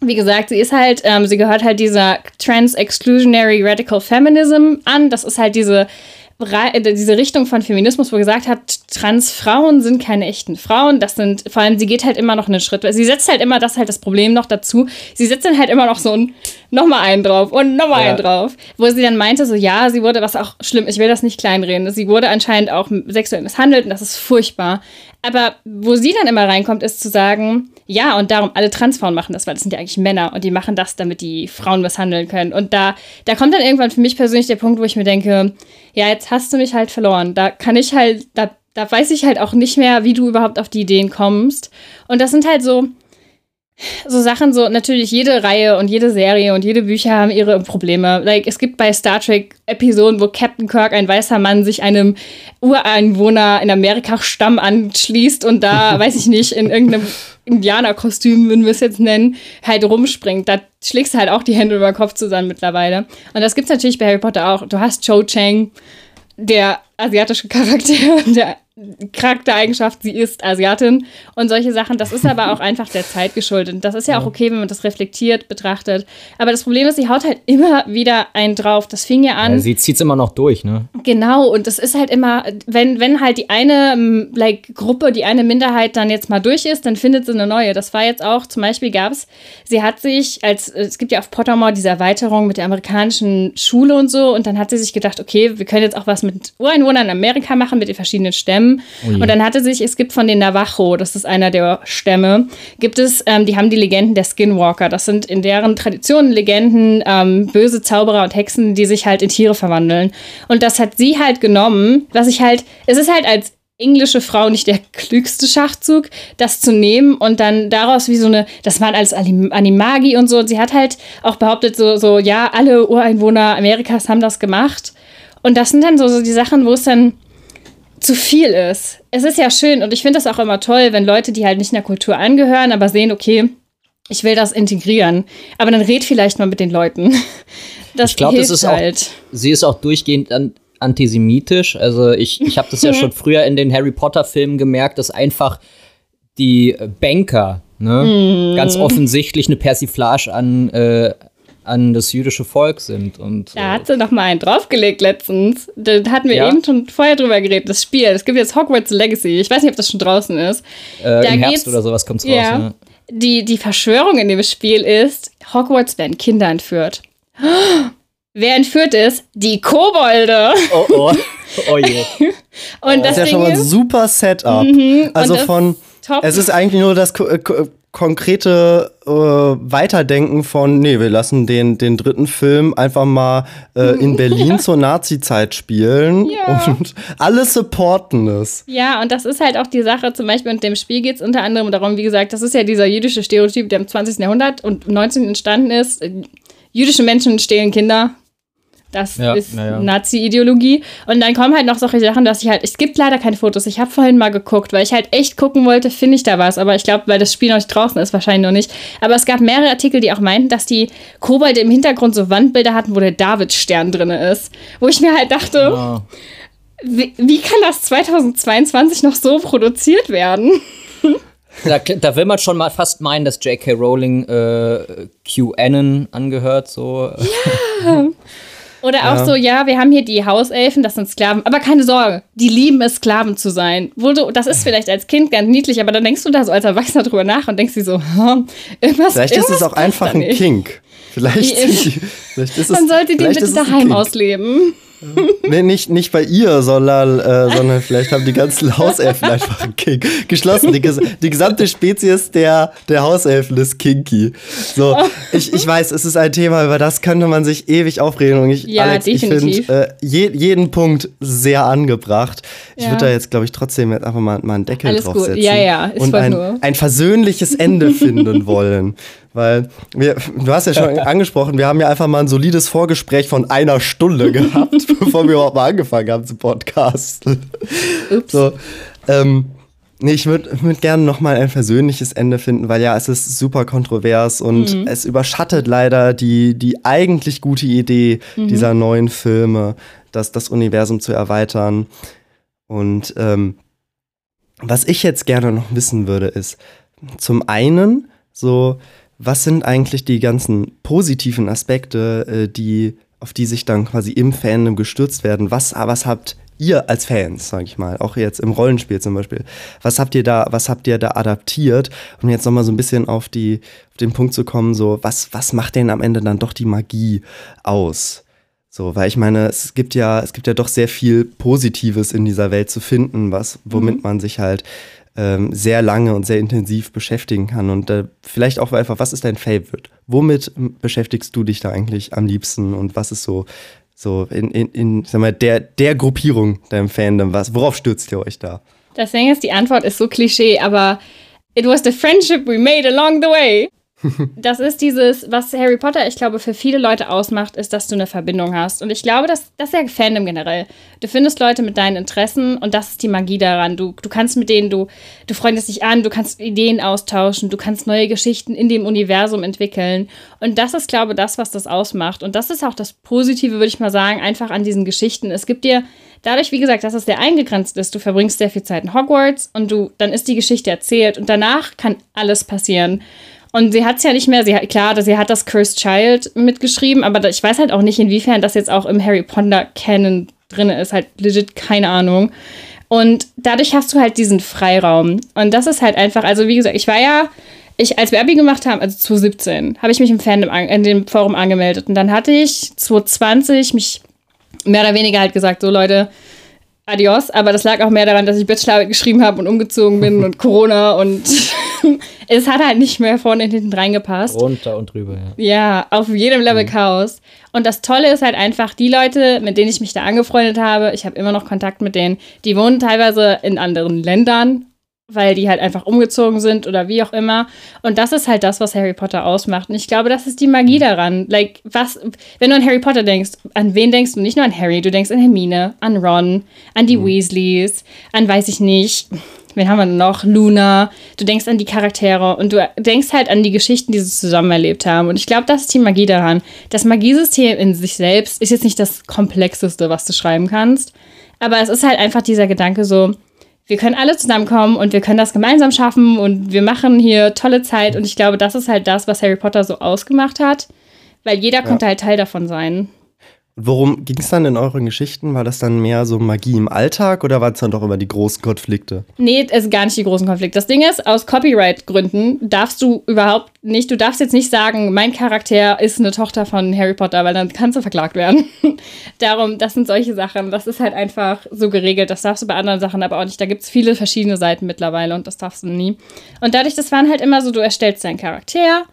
wie gesagt, sie ist halt, ähm, sie gehört halt dieser Trans-Exclusionary Radical Feminism an. Das ist halt diese diese Richtung von Feminismus, wo gesagt hat, Transfrauen sind keine echten Frauen. Das sind, vor allem, sie geht halt immer noch einen Schritt. Sie setzt halt immer das halt das Problem noch dazu. Sie setzt dann halt immer noch so ein, nochmal einen drauf und nochmal ja. einen drauf. Wo sie dann meinte, so, ja, sie wurde, was auch schlimm, ich will das nicht kleinreden, sie wurde anscheinend auch sexuell misshandelt und das ist furchtbar. Aber wo sie dann immer reinkommt, ist zu sagen, ja, und darum, alle Transfrauen machen das, weil das sind ja eigentlich Männer und die machen das, damit die Frauen misshandeln können. Und da, da kommt dann irgendwann für mich persönlich der Punkt, wo ich mir denke, ja, jetzt hast du mich halt verloren. Da kann ich halt, da, da weiß ich halt auch nicht mehr, wie du überhaupt auf die Ideen kommst. Und das sind halt so, so Sachen, so natürlich jede Reihe und jede Serie und jede Bücher haben ihre Probleme. Like, es gibt bei Star Trek Episoden, wo Captain Kirk, ein weißer Mann, sich einem Ureinwohner in Amerika Stamm anschließt und da, weiß ich nicht, in irgendeinem Indianerkostüm, würden wir es jetzt nennen, halt rumspringt. Da schlägst du halt auch die Hände über den Kopf zusammen mittlerweile. Und das gibt es natürlich bei Harry Potter auch. Du hast Cho Chang, der asiatische Charakter, der Charaktereigenschaft, sie ist Asiatin und solche Sachen. Das ist aber auch einfach der Zeit geschuldet. Das ist ja, ja, auch okay, wenn man das reflektiert, betrachtet. Aber das Problem ist, sie haut halt immer wieder einen drauf. Das fing ja an. Ja, sie zieht es immer noch durch, ne? Genau, und das ist halt immer, wenn, wenn halt die eine like, Gruppe, die eine Minderheit dann jetzt mal durch ist, dann findet sie eine neue. Das war jetzt auch, zum Beispiel gab es, sie hat sich, als es gibt ja auf Pottermore diese Erweiterung mit der amerikanischen Schule und so, und dann hat sie sich gedacht, okay, wir können jetzt auch was mit Ureinwohnern in Amerika machen, mit den verschiedenen Stämmen. Oh und dann hatte sich, es gibt von den Navajo, das ist einer der Stämme, gibt es, ähm, die haben die Legenden der Skinwalker. Das sind in deren Traditionen Legenden, ähm, böse Zauberer und Hexen, die sich halt in Tiere verwandeln. Und das hat sie halt genommen, was ich halt, es ist halt als englische Frau nicht der klügste Schachzug, das zu nehmen und dann daraus wie so eine, das waren alles Animagi und so. Und sie hat halt auch behauptet, so, so, ja, alle Ureinwohner Amerikas haben das gemacht. Und das sind dann so, so die Sachen, wo es dann zu viel ist. Es ist ja schön und ich finde das auch immer toll, wenn Leute, die halt nicht in der Kultur angehören, aber sehen, okay, ich will das integrieren. Aber dann red vielleicht mal mit den Leuten. Das ich glaube, das ist halt. auch, sie ist auch durchgehend dann antisemitisch. Also ich, ich habe das ja schon früher in den Harry Potter-Filmen gemerkt, dass einfach die Banker ne, mm. ganz offensichtlich eine Persiflage an, äh, an das jüdische Volk sind. Und, da hat sie noch mal einen draufgelegt letztens. Da hatten wir ja? eben schon vorher drüber geredet, das Spiel. Es gibt jetzt Hogwarts Legacy. Ich weiß nicht, ob das schon draußen ist. Äh, da Im Herbst oder sowas kommt es raus. Ja. Ne? Die, die Verschwörung in dem Spiel ist, Hogwarts werden Kinder entführt. Wer entführt ist? Die Kobolde. Oh, oh. Oh je. Und das, das ist ja schon mal ein super Setup. Mhm, also von. Top. Es ist eigentlich nur das konkrete äh, Weiterdenken von, nee, wir lassen den, den dritten Film einfach mal äh, in Berlin zur Nazi-Zeit spielen ja. und alle supporten es. Ja, und das ist halt auch die Sache, zum Beispiel mit dem Spiel geht es unter anderem darum, wie gesagt, das ist ja dieser jüdische Stereotyp, der im 20. Jahrhundert und 19. entstanden ist. Jüdische Menschen stehlen Kinder, das ja, ist ja. Nazi-Ideologie. Und dann kommen halt noch solche Sachen, dass ich halt, es gibt leider keine Fotos. Ich habe vorhin mal geguckt, weil ich halt echt gucken wollte, finde ich da was. Aber ich glaube, weil das Spiel noch nicht draußen ist, wahrscheinlich noch nicht. Aber es gab mehrere Artikel, die auch meinten, dass die Kobolde im Hintergrund so Wandbilder hatten, wo der David-Stern drin ist. Wo ich mir halt dachte, ja. wie, wie kann das 2022 noch so produziert werden? Da, da, will man schon mal fast meinen, dass J.K. Rowling äh, QAnon angehört, so. Ja. Oder auch ja. so, ja, wir haben hier die Hauselfen, das sind Sklaven, aber keine Sorge, die lieben es, Sklaven zu sein. Wo du, das ist vielleicht als Kind ganz niedlich, aber dann denkst du da so als Erwachsener drüber nach und denkst dir so, hm, irgendwas Vielleicht irgendwas ist es auch einfach ein Kink. Vielleicht, vielleicht ist es, Man sollte die bitte daheim ausleben. Nee, nicht, nicht bei ihr, sondern, äh, sondern vielleicht haben die ganzen Hauselfen einfach einen Kink. Geschlossen. Die, die gesamte Spezies der, der Hauselfen ist kinky. So, ich, ich weiß, es ist ein Thema, über das könnte man sich ewig aufregen. Und ich, ja, Alex, definitiv. ich finde äh, je, jeden Punkt sehr angebracht. Ich ja. würde da jetzt, glaube ich, trotzdem jetzt einfach mal, mal einen Deckel Alles draufsetzen. Gut. Ja, ja, ist und ein, ein versöhnliches Ende finden wollen. Weil wir, du hast ja schon angesprochen, wir haben ja einfach mal ein solides Vorgespräch von einer Stunde gehabt, bevor wir überhaupt mal angefangen haben zu podcasten. Ups. So, ähm, nee, ich würde würd gerne noch mal ein versöhnliches Ende finden, weil ja, es ist super kontrovers und mhm. es überschattet leider die, die eigentlich gute Idee mhm. dieser neuen Filme, das, das Universum zu erweitern. Und ähm, was ich jetzt gerne noch wissen würde, ist zum einen so, was sind eigentlich die ganzen positiven Aspekte, äh, die, auf die sich dann quasi im Fandom gestürzt werden? Was, was habt ihr als Fans, sag ich mal, auch jetzt im Rollenspiel zum Beispiel, was habt ihr da, was habt ihr da adaptiert? Um jetzt nochmal so ein bisschen auf, die, auf den Punkt zu kommen, so, was, was macht denn am Ende dann doch die Magie aus? So, weil ich meine, es gibt ja, es gibt ja doch sehr viel Positives in dieser Welt zu finden, was, womit mhm. man sich halt ähm, sehr lange und sehr intensiv beschäftigen kann. Und äh, vielleicht auch einfach, was ist dein Favorite? Womit beschäftigst du dich da eigentlich am liebsten und was ist so, so in, in, in sag mal, der, der Gruppierung deinem Fandom? Was, worauf stürzt ihr euch da? Das Ding ist, die Antwort ist so Klischee, aber it was the friendship we made along the way das ist dieses, was Harry Potter, ich glaube, für viele Leute ausmacht, ist, dass du eine Verbindung hast. Und ich glaube, dass, das ist ja Fandom generell. Du findest Leute mit deinen Interessen und das ist die Magie daran. Du, du kannst mit denen, du, du freundest dich an, du kannst Ideen austauschen, du kannst neue Geschichten in dem Universum entwickeln. Und das ist, glaube ich, das, was das ausmacht. Und das ist auch das Positive, würde ich mal sagen, einfach an diesen Geschichten. Es gibt dir dadurch, wie gesagt, dass es sehr eingegrenzt ist, du verbringst sehr viel Zeit in Hogwarts und du, dann ist die Geschichte erzählt und danach kann alles passieren. Und sie hat es ja nicht mehr, sie hat, klar, sie hat das Cursed Child mitgeschrieben, aber ich weiß halt auch nicht, inwiefern das jetzt auch im Harry Potter Canon drin ist. Halt legit keine Ahnung. Und dadurch hast du halt diesen Freiraum. Und das ist halt einfach, also wie gesagt, ich war ja, ich, als wir Abi gemacht haben, also 2017, habe ich mich im Fandom, an, in dem Forum angemeldet. Und dann hatte ich 2020 mich mehr oder weniger halt gesagt, so Leute, adios. Aber das lag auch mehr daran, dass ich Bachelorarbeit geschrieben habe und umgezogen bin und Corona und es hat halt nicht mehr vorne und hinten reingepasst. Runter und drüber, ja. Ja, auf jedem Level mhm. Chaos. Und das Tolle ist halt einfach, die Leute, mit denen ich mich da angefreundet habe, ich habe immer noch Kontakt mit denen, die wohnen teilweise in anderen Ländern weil die halt einfach umgezogen sind oder wie auch immer. Und das ist halt das, was Harry Potter ausmacht. Und ich glaube, das ist die Magie mhm. daran. Like, was, wenn du an Harry Potter denkst, an wen denkst du? Nicht nur an Harry, du denkst an Hermine, an Ron, an die mhm. Weasleys, an weiß ich nicht, wen haben wir noch? Luna. Du denkst an die Charaktere und du denkst halt an die Geschichten, die sie zusammen erlebt haben. Und ich glaube, das ist die Magie daran. Das Magiesystem in sich selbst ist jetzt nicht das komplexeste, was du schreiben kannst. Aber es ist halt einfach dieser Gedanke so, wir können alle zusammenkommen und wir können das gemeinsam schaffen und wir machen hier tolle Zeit. Und ich glaube, das ist halt das, was Harry Potter so ausgemacht hat, weil jeder ja. konnte halt Teil davon sein. Worum ging es dann in euren Geschichten? War das dann mehr so Magie im Alltag oder waren es dann doch immer die großen Konflikte? Nee, es ist gar nicht die großen Konflikte. Das Ding ist, aus Copyright-Gründen darfst du überhaupt nicht, du darfst jetzt nicht sagen, mein Charakter ist eine Tochter von Harry Potter, weil dann kannst du verklagt werden. Darum, das sind solche Sachen. Das ist halt einfach so geregelt. Das darfst du bei anderen Sachen aber auch nicht. Da gibt es viele verschiedene Seiten mittlerweile und das darfst du nie. Und dadurch, das waren halt immer so, du erstellst deinen Charakter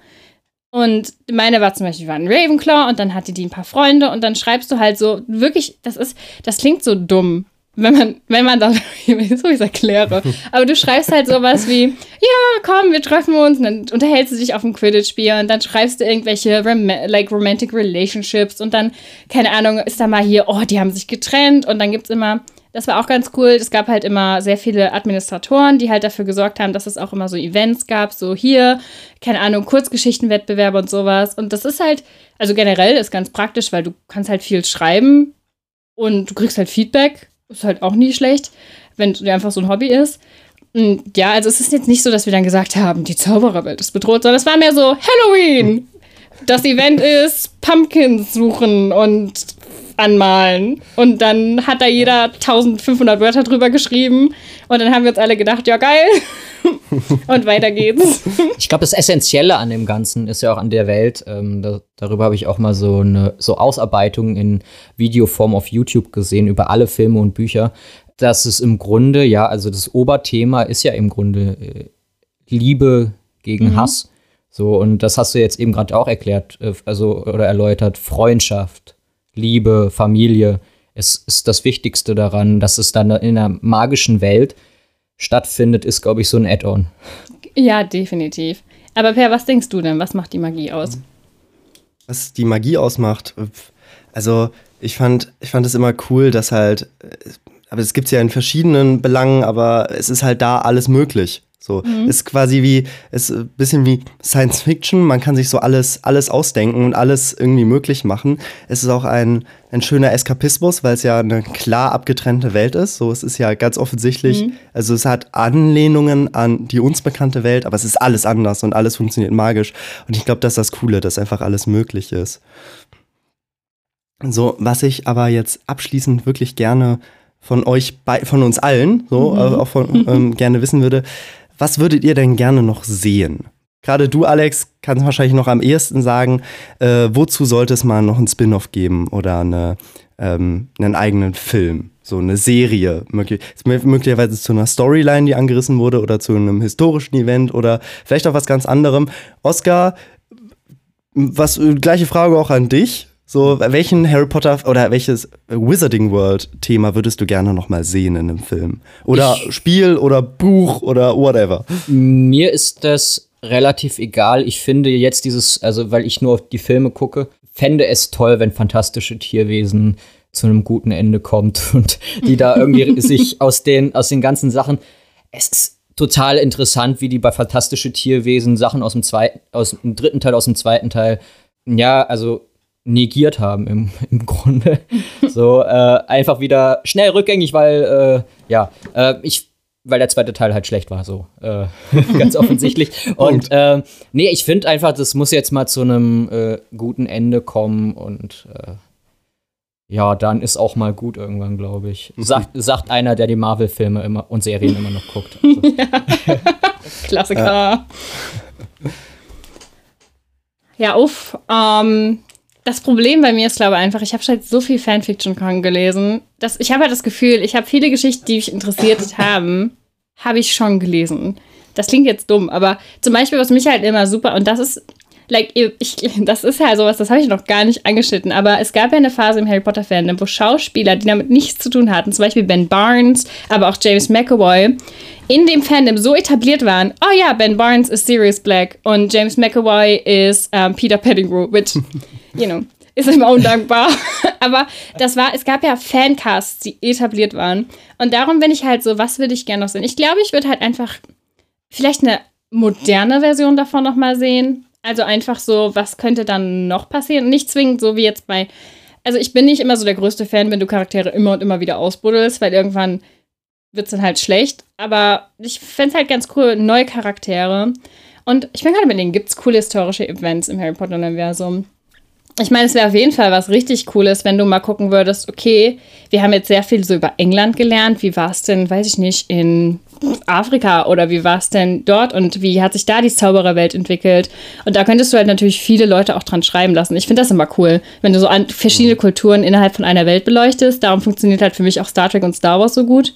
und meine war zum Beispiel, war ein Ravenclaw und dann hatte die ein paar Freunde und dann schreibst du halt so, wirklich, das ist, das klingt so dumm, wenn man, wenn man das, so wie ich erkläre. Aber du schreibst halt sowas wie, ja, komm, wir treffen uns und dann unterhältst du dich auf dem Quidditch-Spiel und dann schreibst du irgendwelche Rom like romantic relationships und dann, keine Ahnung, ist da mal hier, oh, die haben sich getrennt und dann gibt es immer das war auch ganz cool. Es gab halt immer sehr viele Administratoren, die halt dafür gesorgt haben, dass es auch immer so Events gab, so hier, keine Ahnung, Kurzgeschichtenwettbewerbe und sowas. Und das ist halt, also generell ist ganz praktisch, weil du kannst halt viel schreiben und du kriegst halt Feedback. Ist halt auch nie schlecht, wenn es einfach so ein Hobby ist. Und ja, also es ist jetzt nicht so, dass wir dann gesagt haben, die Zaubererwelt ist bedroht, sondern es war mehr so Halloween. Das Event ist Pumpkins suchen und anmalen. Und dann hat da jeder 1500 Wörter drüber geschrieben. Und dann haben wir uns alle gedacht, ja geil. und weiter geht's. Ich glaube, das Essentielle an dem Ganzen ist ja auch an der Welt. Ähm, da, darüber habe ich auch mal so eine so Ausarbeitung in Videoform auf YouTube gesehen über alle Filme und Bücher. Dass es im Grunde, ja, also das Oberthema ist ja im Grunde äh, Liebe gegen mhm. Hass. So, und das hast du jetzt eben gerade auch erklärt, äh, also oder erläutert, Freundschaft, Liebe, Familie. Es ist das Wichtigste daran, dass es dann in einer magischen Welt stattfindet, ist, glaube ich, so ein Add-on. Ja, definitiv. Aber Per, was denkst du denn? Was macht die Magie aus? Was die Magie ausmacht? Also, ich fand, ich fand es immer cool, dass halt, aber es gibt es ja in verschiedenen Belangen, aber es ist halt da alles möglich. So mhm. ist quasi wie ist ein bisschen wie Science Fiction. Man kann sich so alles alles ausdenken und alles irgendwie möglich machen. Es ist auch ein ein schöner Eskapismus, weil es ja eine klar abgetrennte Welt ist. So es ist ja ganz offensichtlich. Mhm. Also es hat Anlehnungen an die uns bekannte Welt, aber es ist alles anders und alles funktioniert magisch. Und ich glaube, das ist das Coole, dass einfach alles möglich ist. So was ich aber jetzt abschließend wirklich gerne von euch, bei, von uns allen, so mhm. äh, auch von, ähm, gerne wissen würde, was würdet ihr denn gerne noch sehen? Gerade du, Alex, kannst wahrscheinlich noch am ehesten sagen, äh, wozu sollte es mal noch ein Spin-off geben oder eine, ähm, einen eigenen Film, so eine Serie, möglich, möglicherweise zu einer Storyline, die angerissen wurde oder zu einem historischen Event oder vielleicht auch was ganz anderem. Oscar, was gleiche Frage auch an dich. So, welchen Harry Potter oder welches Wizarding World Thema würdest du gerne noch mal sehen in einem Film? Oder ich, Spiel oder Buch oder whatever? Mir ist das relativ egal. Ich finde jetzt dieses, also weil ich nur auf die Filme gucke, fände es toll, wenn fantastische Tierwesen zu einem guten Ende kommt und die da irgendwie sich aus den, aus den ganzen Sachen. Es ist total interessant, wie die bei fantastische Tierwesen Sachen aus dem zweiten, aus dem dritten Teil, aus dem zweiten Teil, ja, also negiert haben im, im Grunde. so äh, einfach wieder schnell rückgängig, weil äh, ja, äh, ich weil der zweite Teil halt schlecht war, so äh, ganz offensichtlich. und äh, nee, ich finde einfach, das muss jetzt mal zu einem äh, guten Ende kommen und äh, ja, dann ist auch mal gut irgendwann, glaube ich. Sagt, sagt einer, der die Marvel-Filme immer und Serien immer noch guckt. Also. Klassiker. Ja, auf. Ähm, das Problem bei mir ist, glaube ich, einfach, ich habe schon so viel Fanfiction gelesen, dass ich habe halt das Gefühl, ich habe viele Geschichten, die mich interessiert haben, habe ich schon gelesen. Das klingt jetzt dumm, aber zum Beispiel, was mich halt immer super, und das ist, like, ich, das ist ja sowas, das habe ich noch gar nicht angeschnitten, aber es gab ja eine Phase im Harry Potter Fandom, wo Schauspieler, die damit nichts zu tun hatten, zum Beispiel Ben Barnes, aber auch James McAvoy, in dem Fandom so etabliert waren, oh ja, Ben Barnes ist Sirius Black und James McAvoy ist um, Peter Pettigrew, which you know, ist immer undankbar. Aber das war, es gab ja Fancasts, die etabliert waren. Und darum bin ich halt so, was würde ich gerne noch sehen? Ich glaube, ich würde halt einfach vielleicht eine moderne Version davon nochmal sehen. Also einfach so, was könnte dann noch passieren? Nicht zwingend so wie jetzt bei. Also ich bin nicht immer so der größte Fan, wenn du Charaktere immer und immer wieder ausbuddelst, weil irgendwann wird es dann halt schlecht. Aber ich fände es halt ganz cool, neue Charaktere. Und ich bin gerade überlegen, gibt es coole historische Events im Harry Potter-Universum? Ich meine, es wäre auf jeden Fall was richtig Cooles, wenn du mal gucken würdest, okay, wir haben jetzt sehr viel so über England gelernt. Wie war es denn, weiß ich nicht, in Afrika oder wie war es denn dort und wie hat sich da die Zaubererwelt entwickelt? Und da könntest du halt natürlich viele Leute auch dran schreiben lassen. Ich finde das immer cool, wenn du so verschiedene. Kulturen innerhalb von einer Welt beleuchtest. Darum funktioniert halt für mich auch Star Trek und Star Wars so gut.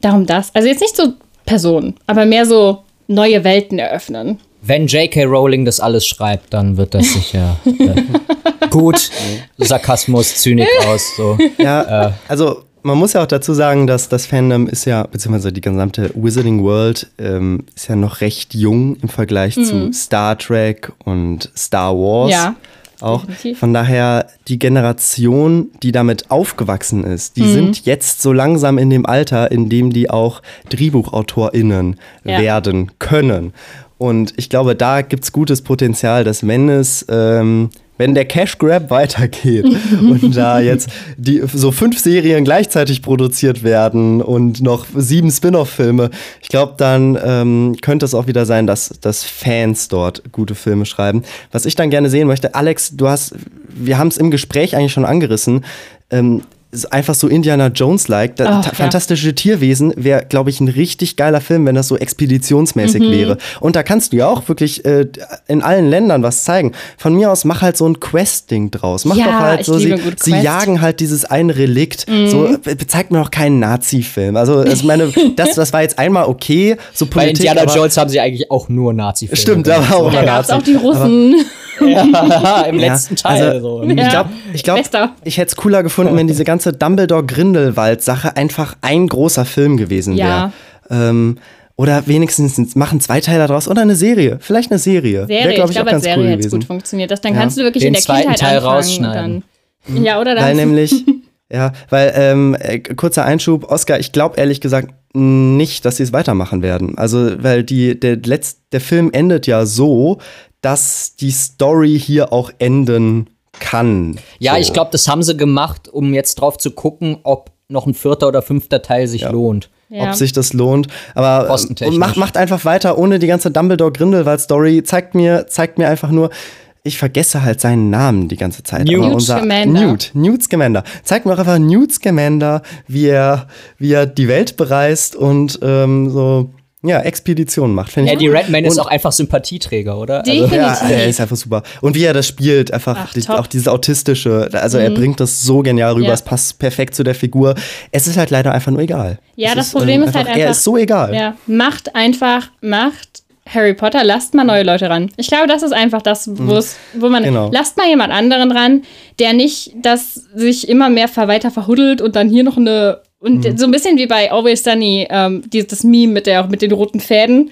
Darum das. Also jetzt nicht so Personen, aber mehr so neue Welten eröffnen. Wenn J.K. Rowling das alles schreibt, dann wird das sicher äh, gut. Sarkasmus, Zynik aus. So. Ja, äh. also man muss ja auch dazu sagen, dass das Fandom ist ja, beziehungsweise die gesamte Wizarding World ähm, ist ja noch recht jung im Vergleich mhm. zu Star Trek und Star Wars. Ja. Auch definitiv. von daher die Generation, die damit aufgewachsen ist, die mhm. sind jetzt so langsam in dem Alter, in dem die auch DrehbuchautorInnen ja. werden können. Und ich glaube, da gibt es gutes Potenzial, dass wenn es ähm, wenn der Cash Grab weitergeht und da jetzt die, so fünf Serien gleichzeitig produziert werden und noch sieben Spin-off-Filme, ich glaube, dann ähm, könnte es auch wieder sein, dass, dass Fans dort gute Filme schreiben. Was ich dann gerne sehen möchte, Alex, du hast, wir haben es im Gespräch eigentlich schon angerissen. Ähm, einfach so Indiana Jones-like. Oh, Fantastische ja. Tierwesen wäre, glaube ich, ein richtig geiler Film, wenn das so expeditionsmäßig mhm. wäre. Und da kannst du ja auch wirklich äh, in allen Ländern was zeigen. Von mir aus mach halt so ein Quest-Ding draus. Mach ja, doch halt so, sie, sie, jagen halt dieses eine Relikt. Mhm. So, äh, zeig mir doch keinen Nazi-Film. Also, ich meine, das, das war jetzt einmal okay. So Politik, Bei Indiana Jones haben sie eigentlich auch nur Nazi-Filme. Stimmt, da war auch Da gab es auch die Russen. ja, im letzten Teil. Also, so. Ich glaube, ich, glaub, ich hätte es cooler gefunden, wenn diese ganze Dumbledore-Grindelwald-Sache einfach ein großer Film gewesen wäre. Ja. Ähm, oder wenigstens machen zwei Teile daraus oder eine Serie. Vielleicht eine Serie. Serie, Wär, ich, ich glaube, als Serie cool hätte es gut funktioniert. Das, dann ja. kannst du wirklich Den in der zweiten Kindheit Teil rausschneiden. Dann, ja, oder dann. Weil nämlich, ja, weil, ähm, äh, kurzer Einschub, Oscar, ich glaube ehrlich gesagt nicht, dass sie es weitermachen werden. Also, weil die, der, Letz-, der Film endet ja so, dass die Story hier auch enden kann. Ja, so. ich glaube, das haben sie gemacht, um jetzt drauf zu gucken, ob noch ein vierter oder fünfter Teil sich ja. lohnt. Ja. Ob sich das lohnt. Aber macht, macht einfach weiter ohne die ganze Dumbledore-Grindelwald-Story. Zeigt mir, zeigt mir einfach nur, ich vergesse halt seinen Namen die ganze Zeit. Newt unser, Scamander. Newt, Newt Scamander. Zeig mir auch einfach Newt Scamander, wie er, wie er die Welt bereist und ähm, so ja, Expedition macht. Ja, die Redman ist auch einfach Sympathieträger, oder? Also, Definitiv. Also, ja, er ist einfach super. Und wie er das spielt, einfach Ach, die, auch dieses autistische, also mhm. er bringt das so genial rüber, ja. es passt perfekt zu der Figur. Es ist halt leider einfach nur egal. Ja, es das ist, Problem ähm, ist halt einfach, er ist so egal. Ja, macht einfach, macht Harry Potter, lasst mal neue Leute ran. Ich glaube, das ist einfach das, mhm. wo man, genau. lasst mal jemand anderen ran, der nicht das sich immer mehr weiter verhuddelt und dann hier noch eine und mhm. so ein bisschen wie bei Always Sunny, ähm, dieses, das Meme mit, der, mit den roten Fäden.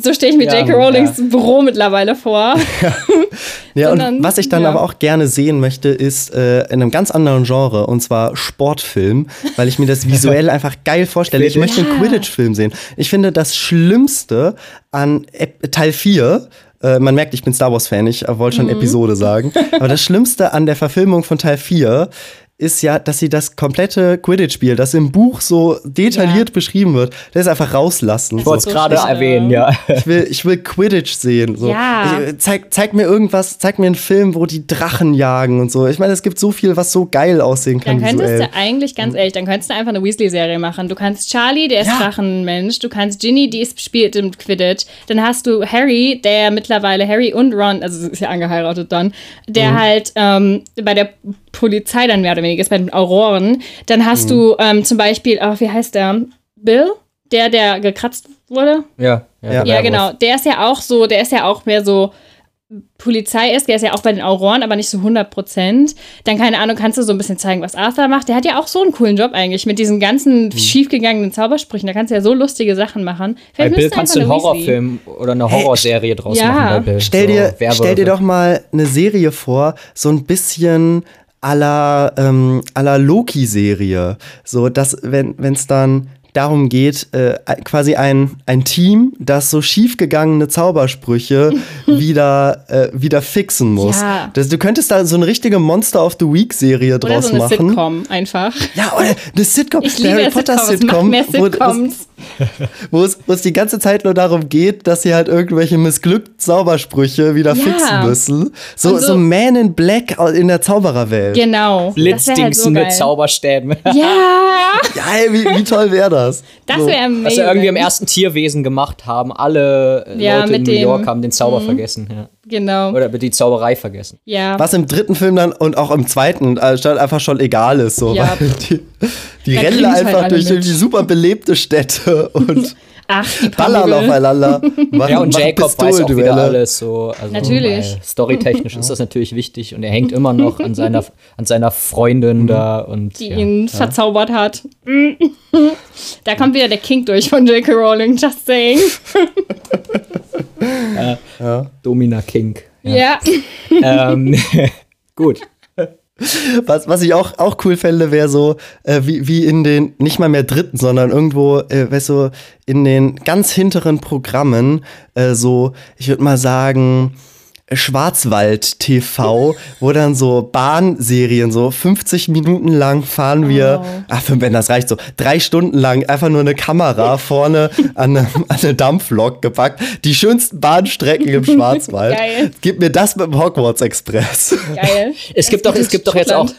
So stelle ich mir ja, J.K. Rowlings ja. Büro mittlerweile vor. Ja, ja und was ich dann ja. aber auch gerne sehen möchte, ist äh, in einem ganz anderen Genre, und zwar Sportfilm, weil ich mir das visuell einfach geil vorstelle. Ich möchte einen Quidditch-Film sehen. Ich finde das Schlimmste an Teil 4, äh, man merkt, ich bin Star Wars-Fan, ich wollte schon mhm. Episode sagen. Aber das Schlimmste an der Verfilmung von Teil 4 ist ja, dass sie das komplette Quidditch-Spiel, das im Buch so detailliert ja. beschrieben wird, das einfach rauslassen. Ich wollte es so. gerade erwähnen, ja. Ich will, ich will Quidditch sehen. So. Ja. Ich, zeig, zeig mir irgendwas, zeig mir einen Film, wo die Drachen jagen und so. Ich meine, es gibt so viel, was so geil aussehen kann. Dann könntest visuell. du eigentlich, ganz ehrlich, dann könntest du einfach eine Weasley-Serie machen. Du kannst Charlie, der ist ja. Drachenmensch. Du kannst Ginny, die ist, spielt im Quidditch. Dann hast du Harry, der mittlerweile Harry und Ron, also ist ja angeheiratet dann, der mhm. halt ähm, bei der Polizei dann mehr oder weniger ist, bei den Auroren, dann hast mhm. du ähm, zum Beispiel, oh, wie heißt der? Bill? Der, der gekratzt wurde? Ja, ja, ja, ja genau. Der ist ja auch so, der ist ja auch mehr so Polizei ist, der ist ja auch bei den Auroren, aber nicht so 100 Prozent. Dann, keine Ahnung, kannst du so ein bisschen zeigen, was Arthur macht. Der hat ja auch so einen coolen Job eigentlich mit diesen ganzen mhm. schiefgegangenen Zaubersprüchen. Da kannst du ja so lustige Sachen machen. Vielleicht bei Bill kannst du einen Horrorfilm oder eine Horrorserie draus ja. machen bei Bill. Stell dir, so, stell dir doch mal eine Serie vor, so ein bisschen la, ähm, la Loki-Serie. So, dass, wenn es dann darum geht, äh, quasi ein, ein Team, das so schiefgegangene Zaubersprüche wieder, äh, wieder fixen muss. Ja. Das, du könntest da so eine richtige Monster of the Week Serie draus so eine machen. Sitcom einfach. Ja, oder eine Sitcom, ich liebe Harry Potter Sitcom, mehr Sitcoms. Wo es, wo es die ganze Zeit nur darum geht, dass sie halt irgendwelche missglückten Zaubersprüche wieder ja. fixen müssen. So, so, so, Man in Black in der Zaubererwelt. Genau. Blitzdingsen halt so mit Zauberstäben. Ja. ja, ey, wie, wie toll wäre das? Das wäre amazing. Was sie irgendwie im ersten Tierwesen gemacht haben. Alle ja, Leute in New York haben den Zauber mhm. vergessen. Ja. Genau. Oder die Zauberei vergessen. Ja. Was im dritten Film dann und auch im zweiten äh, einfach schon egal ist. So, ja. die, die rennen einfach halt durch irgendwie super belebte Städte und Ach, die ballern aufeinander. Machen, ja, und Jacob weiß auch wieder alles so. Also, natürlich. Storytechnisch ist das natürlich wichtig und er hängt immer noch an seiner, an seiner Freundin mhm. da. Und, die ja, ihn ja. verzaubert hat. da kommt wieder der King durch von J.K. Rowling, just saying. ja. Domina King. Ja. Ähm, gut. Was, was ich auch, auch cool fände, wäre so, äh, wie, wie in den, nicht mal mehr dritten, sondern irgendwo, äh, weißt du, in den ganz hinteren Programmen, äh, so, ich würde mal sagen, Schwarzwald TV, wo dann so Bahnserien, so 50 Minuten lang fahren wir, oh. ach, wenn das reicht, so drei Stunden lang einfach nur eine Kamera vorne an eine, an eine Dampflok gepackt. Die schönsten Bahnstrecken im Schwarzwald. Geil. Gib mir das mit dem Hogwarts Express. Geil. Es gibt doch, es gibt doch jetzt auch,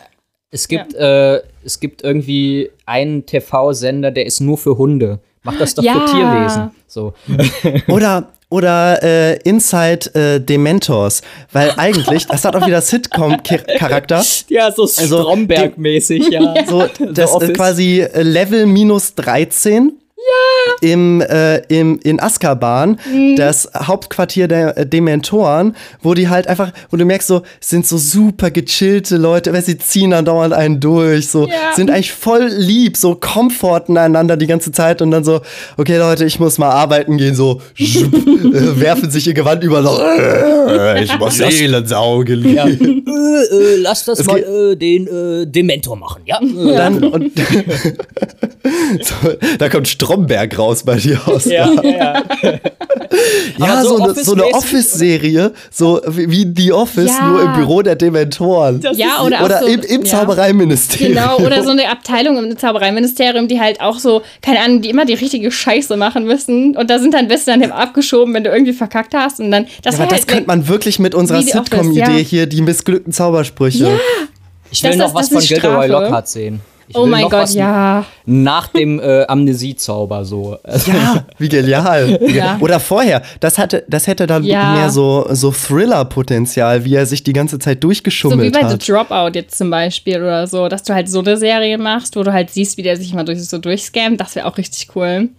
es gibt, ja. äh, es gibt irgendwie einen TV-Sender, der ist nur für Hunde. Mach das doch ja. für Tierwesen. So. Oder oder äh, Inside äh, Dementors, weil eigentlich, das hat auch wieder Sitcom-Charakter. Ja, so also, Stromberg-mäßig, ja. So, das ist quasi Level minus 13 ja. Im, äh, im, in Azkaban, mhm. das Hauptquartier der äh, Dementoren, wo die halt einfach, wo du merkst, so, sind so super gechillte Leute, weil sie ziehen dann dauernd einen durch, so, ja. sind eigentlich voll lieb, so komforten einander die ganze Zeit und dann so, okay Leute, ich muss mal arbeiten gehen, so, schupp, äh, werfen sich ihr Gewand über, so, äh, ich muss Seelen saugen. Ja. Äh, äh, lass das es mal äh, den Dementor machen, ja? Dann, und so, da kommt Strom Stromberg raus bei dir aus. Ja, ja. ja so, so, so, eine Office-Serie, so wie The Office, ja. nur im Büro der Dementoren. Das ja, oder, oder so, im, im ja. Zaubereiministerium. Genau, oder so eine Abteilung im Zaubereiministerium, die halt auch so, keine Ahnung, die immer die richtige Scheiße machen müssen. Und da sind dann Beste dann abgeschoben, wenn du irgendwie verkackt hast. Und dann, das ja, aber das halt könnte man wirklich mit unserer Sitcom-Idee hier, die missglückten Zaubersprüche. Ja. Ich will das, noch was von Gilderoy Lockhart sehen. Ich oh mein Gott, ja. Nach dem äh, Amnesiezauber so. Ja, wie genial. ja. Oder vorher. Das, hatte, das hätte dann ja. mehr so, so Thriller-Potenzial, wie er sich die ganze Zeit durchgeschummelt hat. So wie bei hat. The Dropout jetzt zum Beispiel oder so, dass du halt so eine Serie machst, wo du halt siehst, wie der sich mal durch, so durchscammt. Das wäre auch richtig cool.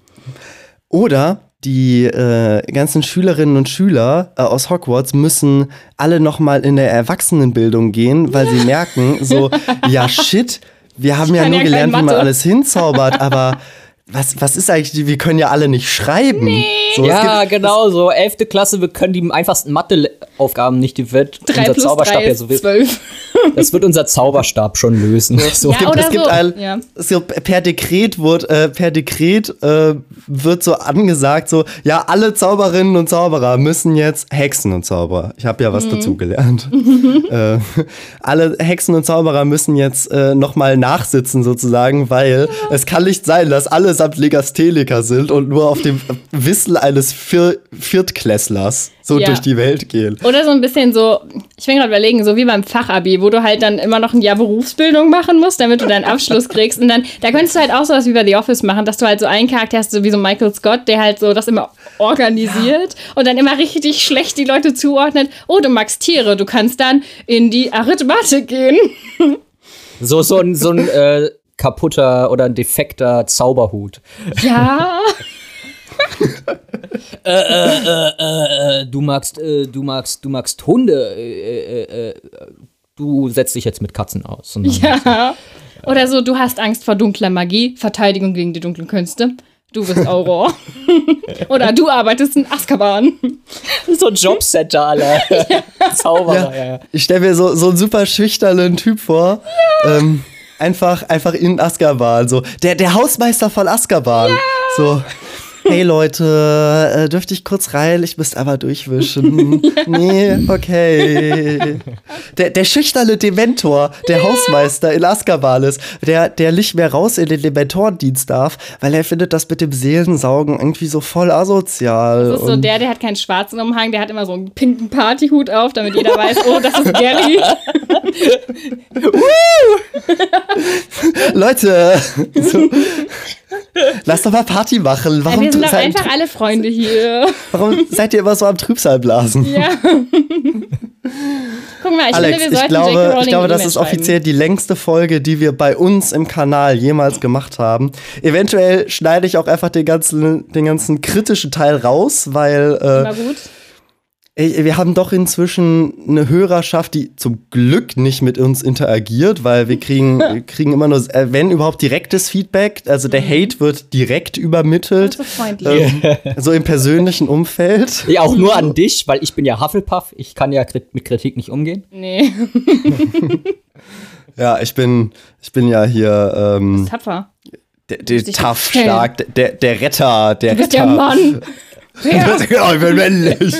Oder die äh, ganzen Schülerinnen und Schüler äh, aus Hogwarts müssen alle noch mal in der Erwachsenenbildung gehen, weil sie merken, so, ja shit, wir haben ja nur ja gelernt, wie man alles hinzaubert, aber was, was ist eigentlich, wir können ja alle nicht schreiben. Nee. So, ja, gibt, genau, so elfte Klasse, wir können die einfachsten Matheaufgaben nicht, die wird drei unser Zauberstab ja so zwölf. Das wird unser Zauberstab schon lösen. So. Ja, es gibt, es gibt so. ein, ja. es gibt, per Dekret wird, äh, per Dekret äh, wird so angesagt, so, ja, alle Zauberinnen und Zauberer müssen jetzt Hexen und Zauberer. Ich habe ja was mhm. dazu gelernt. äh, alle Hexen und Zauberer müssen jetzt äh, nochmal nachsitzen sozusagen, weil ja. es kann nicht sein, dass alle allesamt Legastheniker sind und nur auf dem Wissen eines Vier Viertklässlers so ja. durch die Welt gehen. Oder so ein bisschen so, ich will gerade überlegen, so wie beim Fachabi, wo du halt dann immer noch ein Jahr Berufsbildung machen musst, damit du deinen Abschluss kriegst. Und dann, da könntest du halt auch sowas wie bei The Office machen, dass du halt so einen Charakter hast, so wie so Michael Scott, der halt so das immer organisiert ja. und dann immer richtig schlecht die Leute zuordnet. Oh, du magst Tiere, du kannst dann in die Arithmatik gehen. So, so ein, so ein äh, kaputter oder ein defekter Zauberhut. Ja. äh, äh, äh, du magst, du magst, du magst Hunde. du setzt dich jetzt mit Katzen aus. Ja. Oder so, du hast Angst vor dunkler Magie, Verteidigung gegen die dunklen Künste. Du bist Auror. Oder du arbeitest in Azkaban. So ein Jobcenter, alle. Ja. Zauberer, ja. ja. Ich stelle mir so, so einen super schüchternen Typ vor. Ja. Ähm, einfach, einfach in Azkaban. So. Der, der Hausmeister von Azkaban. Ja. So. Hey Leute, äh, dürfte ich kurz rein? Ich müsste aber durchwischen. ja. Nee, okay. Der, der schüchterne Dementor, der ja. Hausmeister in Azkaban ist, der, der nicht mehr raus in den Dementorendienst darf, weil er findet das mit dem Seelensaugen irgendwie so voll asozial. Das ist so der, der hat keinen schwarzen Umhang, der hat immer so einen pinken Partyhut auf, damit jeder weiß, oh, das ist Gary. Leute, so, lass doch mal Party machen. Warum ja, wir sind doch einfach alle Freunde hier. Warum seid ihr immer so am Trübsalblasen? Ja. Guck mal, ich Alex, finde, wir ich glaube, ich glaube, das ist offiziell die längste Folge, die wir bei uns im Kanal jemals gemacht haben. Eventuell schneide ich auch einfach den ganzen, den ganzen kritischen Teil raus, weil. Äh, Ey, wir haben doch inzwischen eine Hörerschaft, die zum Glück nicht mit uns interagiert, weil wir kriegen, wir kriegen immer nur, äh, wenn überhaupt, direktes Feedback. Also der mhm. Hate wird direkt übermittelt. So freundlich. Ähm, so im persönlichen Umfeld. Ja, auch nur an dich, weil ich bin ja Hufflepuff. Ich kann ja mit Kritik nicht umgehen. Nee. ja, ich bin, ich bin ja hier. Ähm, Tapfer. Der, der tough, stark, der, der Retter, der du bist Retter. der Mann. Ja. genau, ich bin männlich.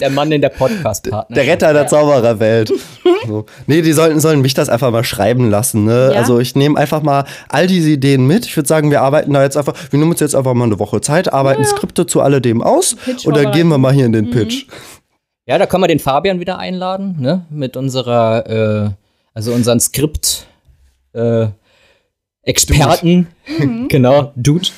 Der Mann in der Podcast-Partner. Der Retter der Zaubererwelt. So. Nee, die sollten, sollen mich das einfach mal schreiben lassen. Ne? Ja? Also ich nehme einfach mal all diese Ideen mit. Ich würde sagen, wir arbeiten da jetzt einfach, wir nehmen uns jetzt einfach mal eine Woche Zeit, arbeiten ja. Skripte zu alledem aus und dann gehen wir mal hier in den mhm. Pitch. Ja, da können wir den Fabian wieder einladen, ne? Mit unserer, äh, also unseren Skript äh, Experten. Mhm. genau, Dude.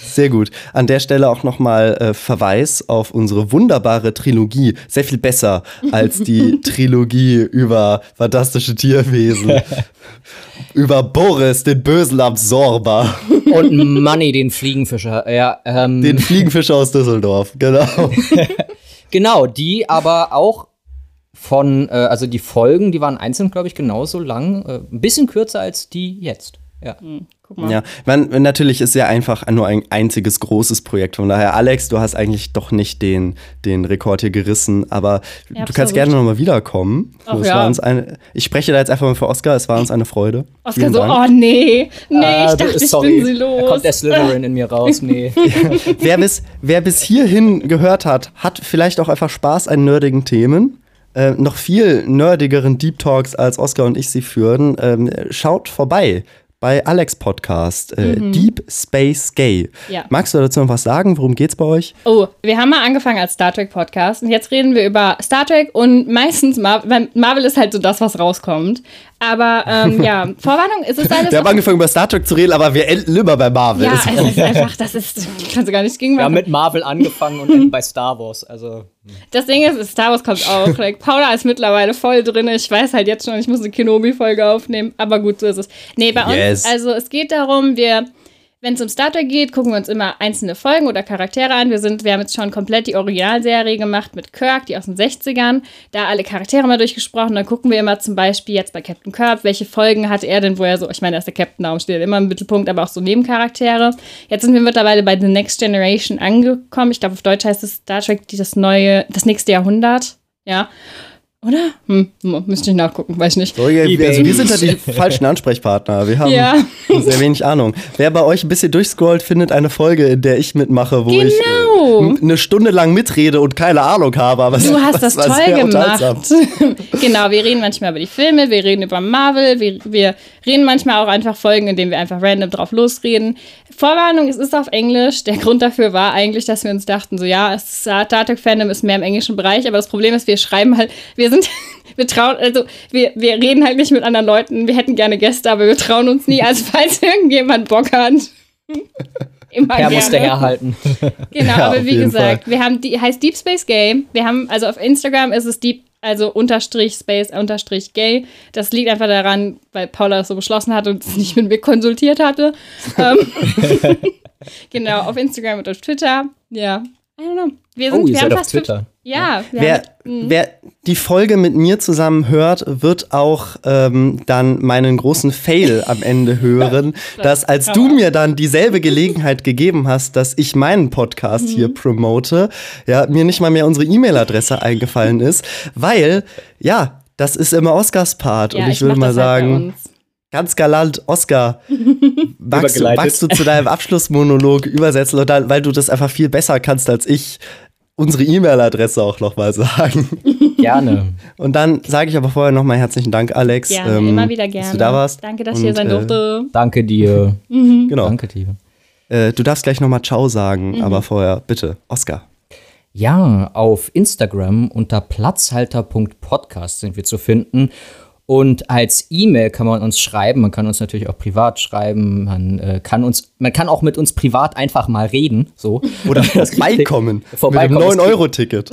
Sehr gut. An der Stelle auch nochmal äh, Verweis auf unsere wunderbare Trilogie. Sehr viel besser als die Trilogie über fantastische Tierwesen. über Boris, den bösen Absorber. Und Money, den Fliegenfischer. Ja, ähm. Den Fliegenfischer aus Düsseldorf, genau. genau, die aber auch von, äh, also die Folgen, die waren einzeln, glaube ich, genauso lang. Äh, ein bisschen kürzer als die jetzt. Ja. Mhm. Guck mal. Ja, man, natürlich ist ja einfach nur ein einziges großes Projekt. Von daher, Alex, du hast eigentlich doch nicht den, den Rekord hier gerissen, aber ja, du kannst gerne nochmal wiederkommen. Ach, ja. eine, ich spreche da jetzt einfach mal für Oscar, es war uns eine Freude. Oscar Vielen so, Dank. oh nee, nee, ah, ich dachte, ich sorry. bin sie los. Da kommt der Slytherin in mir raus, nee. ja. wer, bis, wer bis hierhin gehört hat, hat vielleicht auch einfach Spaß an nerdigen Themen. Äh, noch viel nerdigeren Deep Talks, als Oscar und ich sie führen. Ähm, schaut vorbei bei Alex Podcast, äh, mhm. Deep Space Gay. Ja. Magst du dazu noch was sagen? Worum geht's bei euch? Oh, wir haben mal angefangen als Star Trek Podcast und jetzt reden wir über Star Trek und meistens Marvel, Marvel ist halt so das, was rauskommt. Aber ähm, ja, Vorwarnung, ist es alles. Wir haben angefangen über Star Trek zu reden, aber wir enden immer bei Marvel. Ja, es ist einfach, das ist, kannst du gar nicht gegen Wir haben mit Marvel angefangen und enden bei Star Wars. Also. Das Ding ist, Star Wars kommt auch. Like, Paula ist mittlerweile voll drin. Ich weiß halt jetzt schon, ich muss eine Kenobi-Folge aufnehmen. Aber gut, so ist es. Nee, bei yes. uns, also es geht darum, wir wenn es um Star Trek geht, gucken wir uns immer einzelne Folgen oder Charaktere an. Wir, sind, wir haben jetzt schon komplett die Originalserie gemacht mit Kirk, die aus den 60ern. Da alle Charaktere mal durchgesprochen. Dann gucken wir immer zum Beispiel jetzt bei Captain Kirk, welche Folgen hatte er denn, wo er so, ich meine, ist der Captain, darum steht er immer im Mittelpunkt, aber auch so Nebencharaktere. Jetzt sind wir mittlerweile bei The Next Generation angekommen. Ich glaube, auf Deutsch heißt es Star Trek, das neue, das nächste Jahrhundert. Ja. Oder? Hm, müsste ich nachgucken, weiß nicht. So, ja, wir, also wir sind ja die falschen Ansprechpartner. Wir haben ja. sehr wenig Ahnung. Wer bei euch ein bisschen durchscrollt, findet eine Folge, in der ich mitmache, wo genau. ich äh, eine Stunde lang mitrede und keine Ahnung habe. Aber du hast das toll gemacht. genau, wir reden manchmal über die Filme, wir reden über Marvel, wir, wir reden manchmal auch einfach Folgen, in denen wir einfach random drauf losreden. Vorwarnung, es ist auf Englisch. Der Grund dafür war eigentlich, dass wir uns dachten, so ja, Star Trek-Fandom ist mehr im englischen Bereich, aber das Problem ist, wir schreiben halt, wir sind, wir trauen, also wir, wir reden halt nicht mit anderen Leuten. Wir hätten gerne Gäste, aber wir trauen uns nie. Also falls irgendjemand Bock hat. Immer Herr muss der herhalten. Genau, ja, aber wie gesagt, Fall. wir haben die heißt Deep Space Gay. Wir haben also auf Instagram ist es Deep also unterstrich Space unterstrich Gay. Das liegt einfach daran, weil Paula es so beschlossen hat und es nicht mit mir konsultiert hatte. Ähm, genau, auf Instagram und auf Twitter. Ja, I don't know. Wir sind, Oh, ihr wir seid auf Twitter. Ja, Wer, haben, mhm. wer die Folge mit mir zusammen hört, wird auch ähm, dann meinen großen Fail am Ende hören, dass als du mir dann dieselbe Gelegenheit gegeben hast, dass ich meinen Podcast Mhm. hier promote, ja, mir nicht mal mehr unsere E-Mail-Adresse eingefallen ist, weil, ja, das ist immer Oscars Part ja, und ich, würde mach mal halt sagen, uns. Ganz galant, Oscar, magst magst du zu deinem Abschlussmonolog übersetzen, oder, weil du das einfach viel besser kannst als ich, unsere E-Mail-Adresse auch nochmal sagen. Gerne. Und dann sage ich aber vorher nochmal herzlichen Dank, Alex. Gerne, ähm, immer wieder gerne. Dass du da warst. Danke, dass ich hier sein äh, durfte. Danke dir. Genau. Danke dir. Äh, du darfst gleich nochmal Ciao sagen, Mhm. aber vorher bitte, Oscar. Ja, auf Instagram unter platzhalter.podcast sind wir zu finden. Und als E-Mail kann man uns schreiben. Man kann uns natürlich auch privat schreiben. Man äh, kann uns, man kann auch mit uns privat einfach mal reden. So. Oder vorbeikommen. Vorbeikommen. Mit dem 9-Euro-Ticket.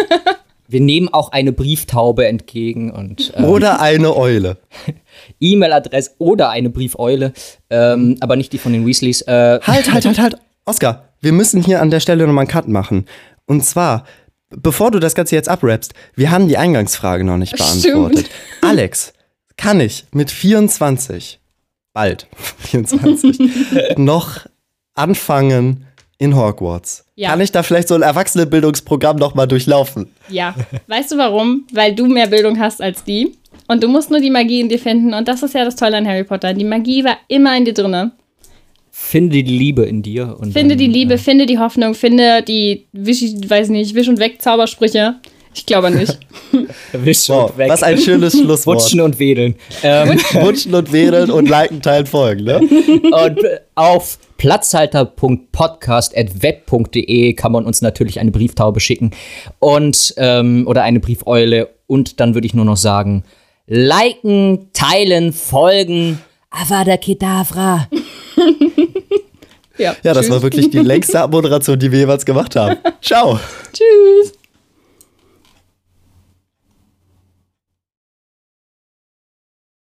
Wir nehmen auch eine Brieftaube entgegen und äh, Oder eine Eule. E-Mail-Adresse oder eine Briefeule, ähm, aber nicht die von den Weasleys. Äh, Halt, halt, halt, halt. Oscar, wir müssen hier an der Stelle nochmal einen Cut machen. Und zwar, bevor du das Ganze jetzt abrappst, wir haben die Eingangsfrage noch nicht Stimmt. beantwortet. Alex, kann ich mit 24, bald 24, noch anfangen in Hogwarts? Ja. Kann ich da vielleicht so ein Erwachsenenbildungsprogramm noch mal durchlaufen? Ja. Weißt du warum? Weil du mehr Bildung hast als die. Und du musst nur die Magie in dir finden. Und das ist ja das Tolle an Harry Potter. Die Magie war immer in dir drinne. Finde die Liebe in dir. Und Finde dann, die Liebe, finde die Hoffnung, finde die, Wisch, weiß nicht, Wisch und Weg Zaubersprüche. Ich glaube nicht. Äh, wisch Wow, und weg. was ein schönes Schlusswort. Wutschen und wedeln. Ähm, Wutschen und wedeln und liken, teilen, folgen, ne? und äh, auf platzhalter.podcast.web.de kann man uns natürlich eine Brieftaube schicken und ähm, oder eine Briefeule. Und dann würde ich nur noch sagen: liken, teilen, folgen. Avada Kedavra. Ja, Ja, das war wirklich die längste Abmoderation, die wir jeweils gemacht haben. Ciao. Tschüss.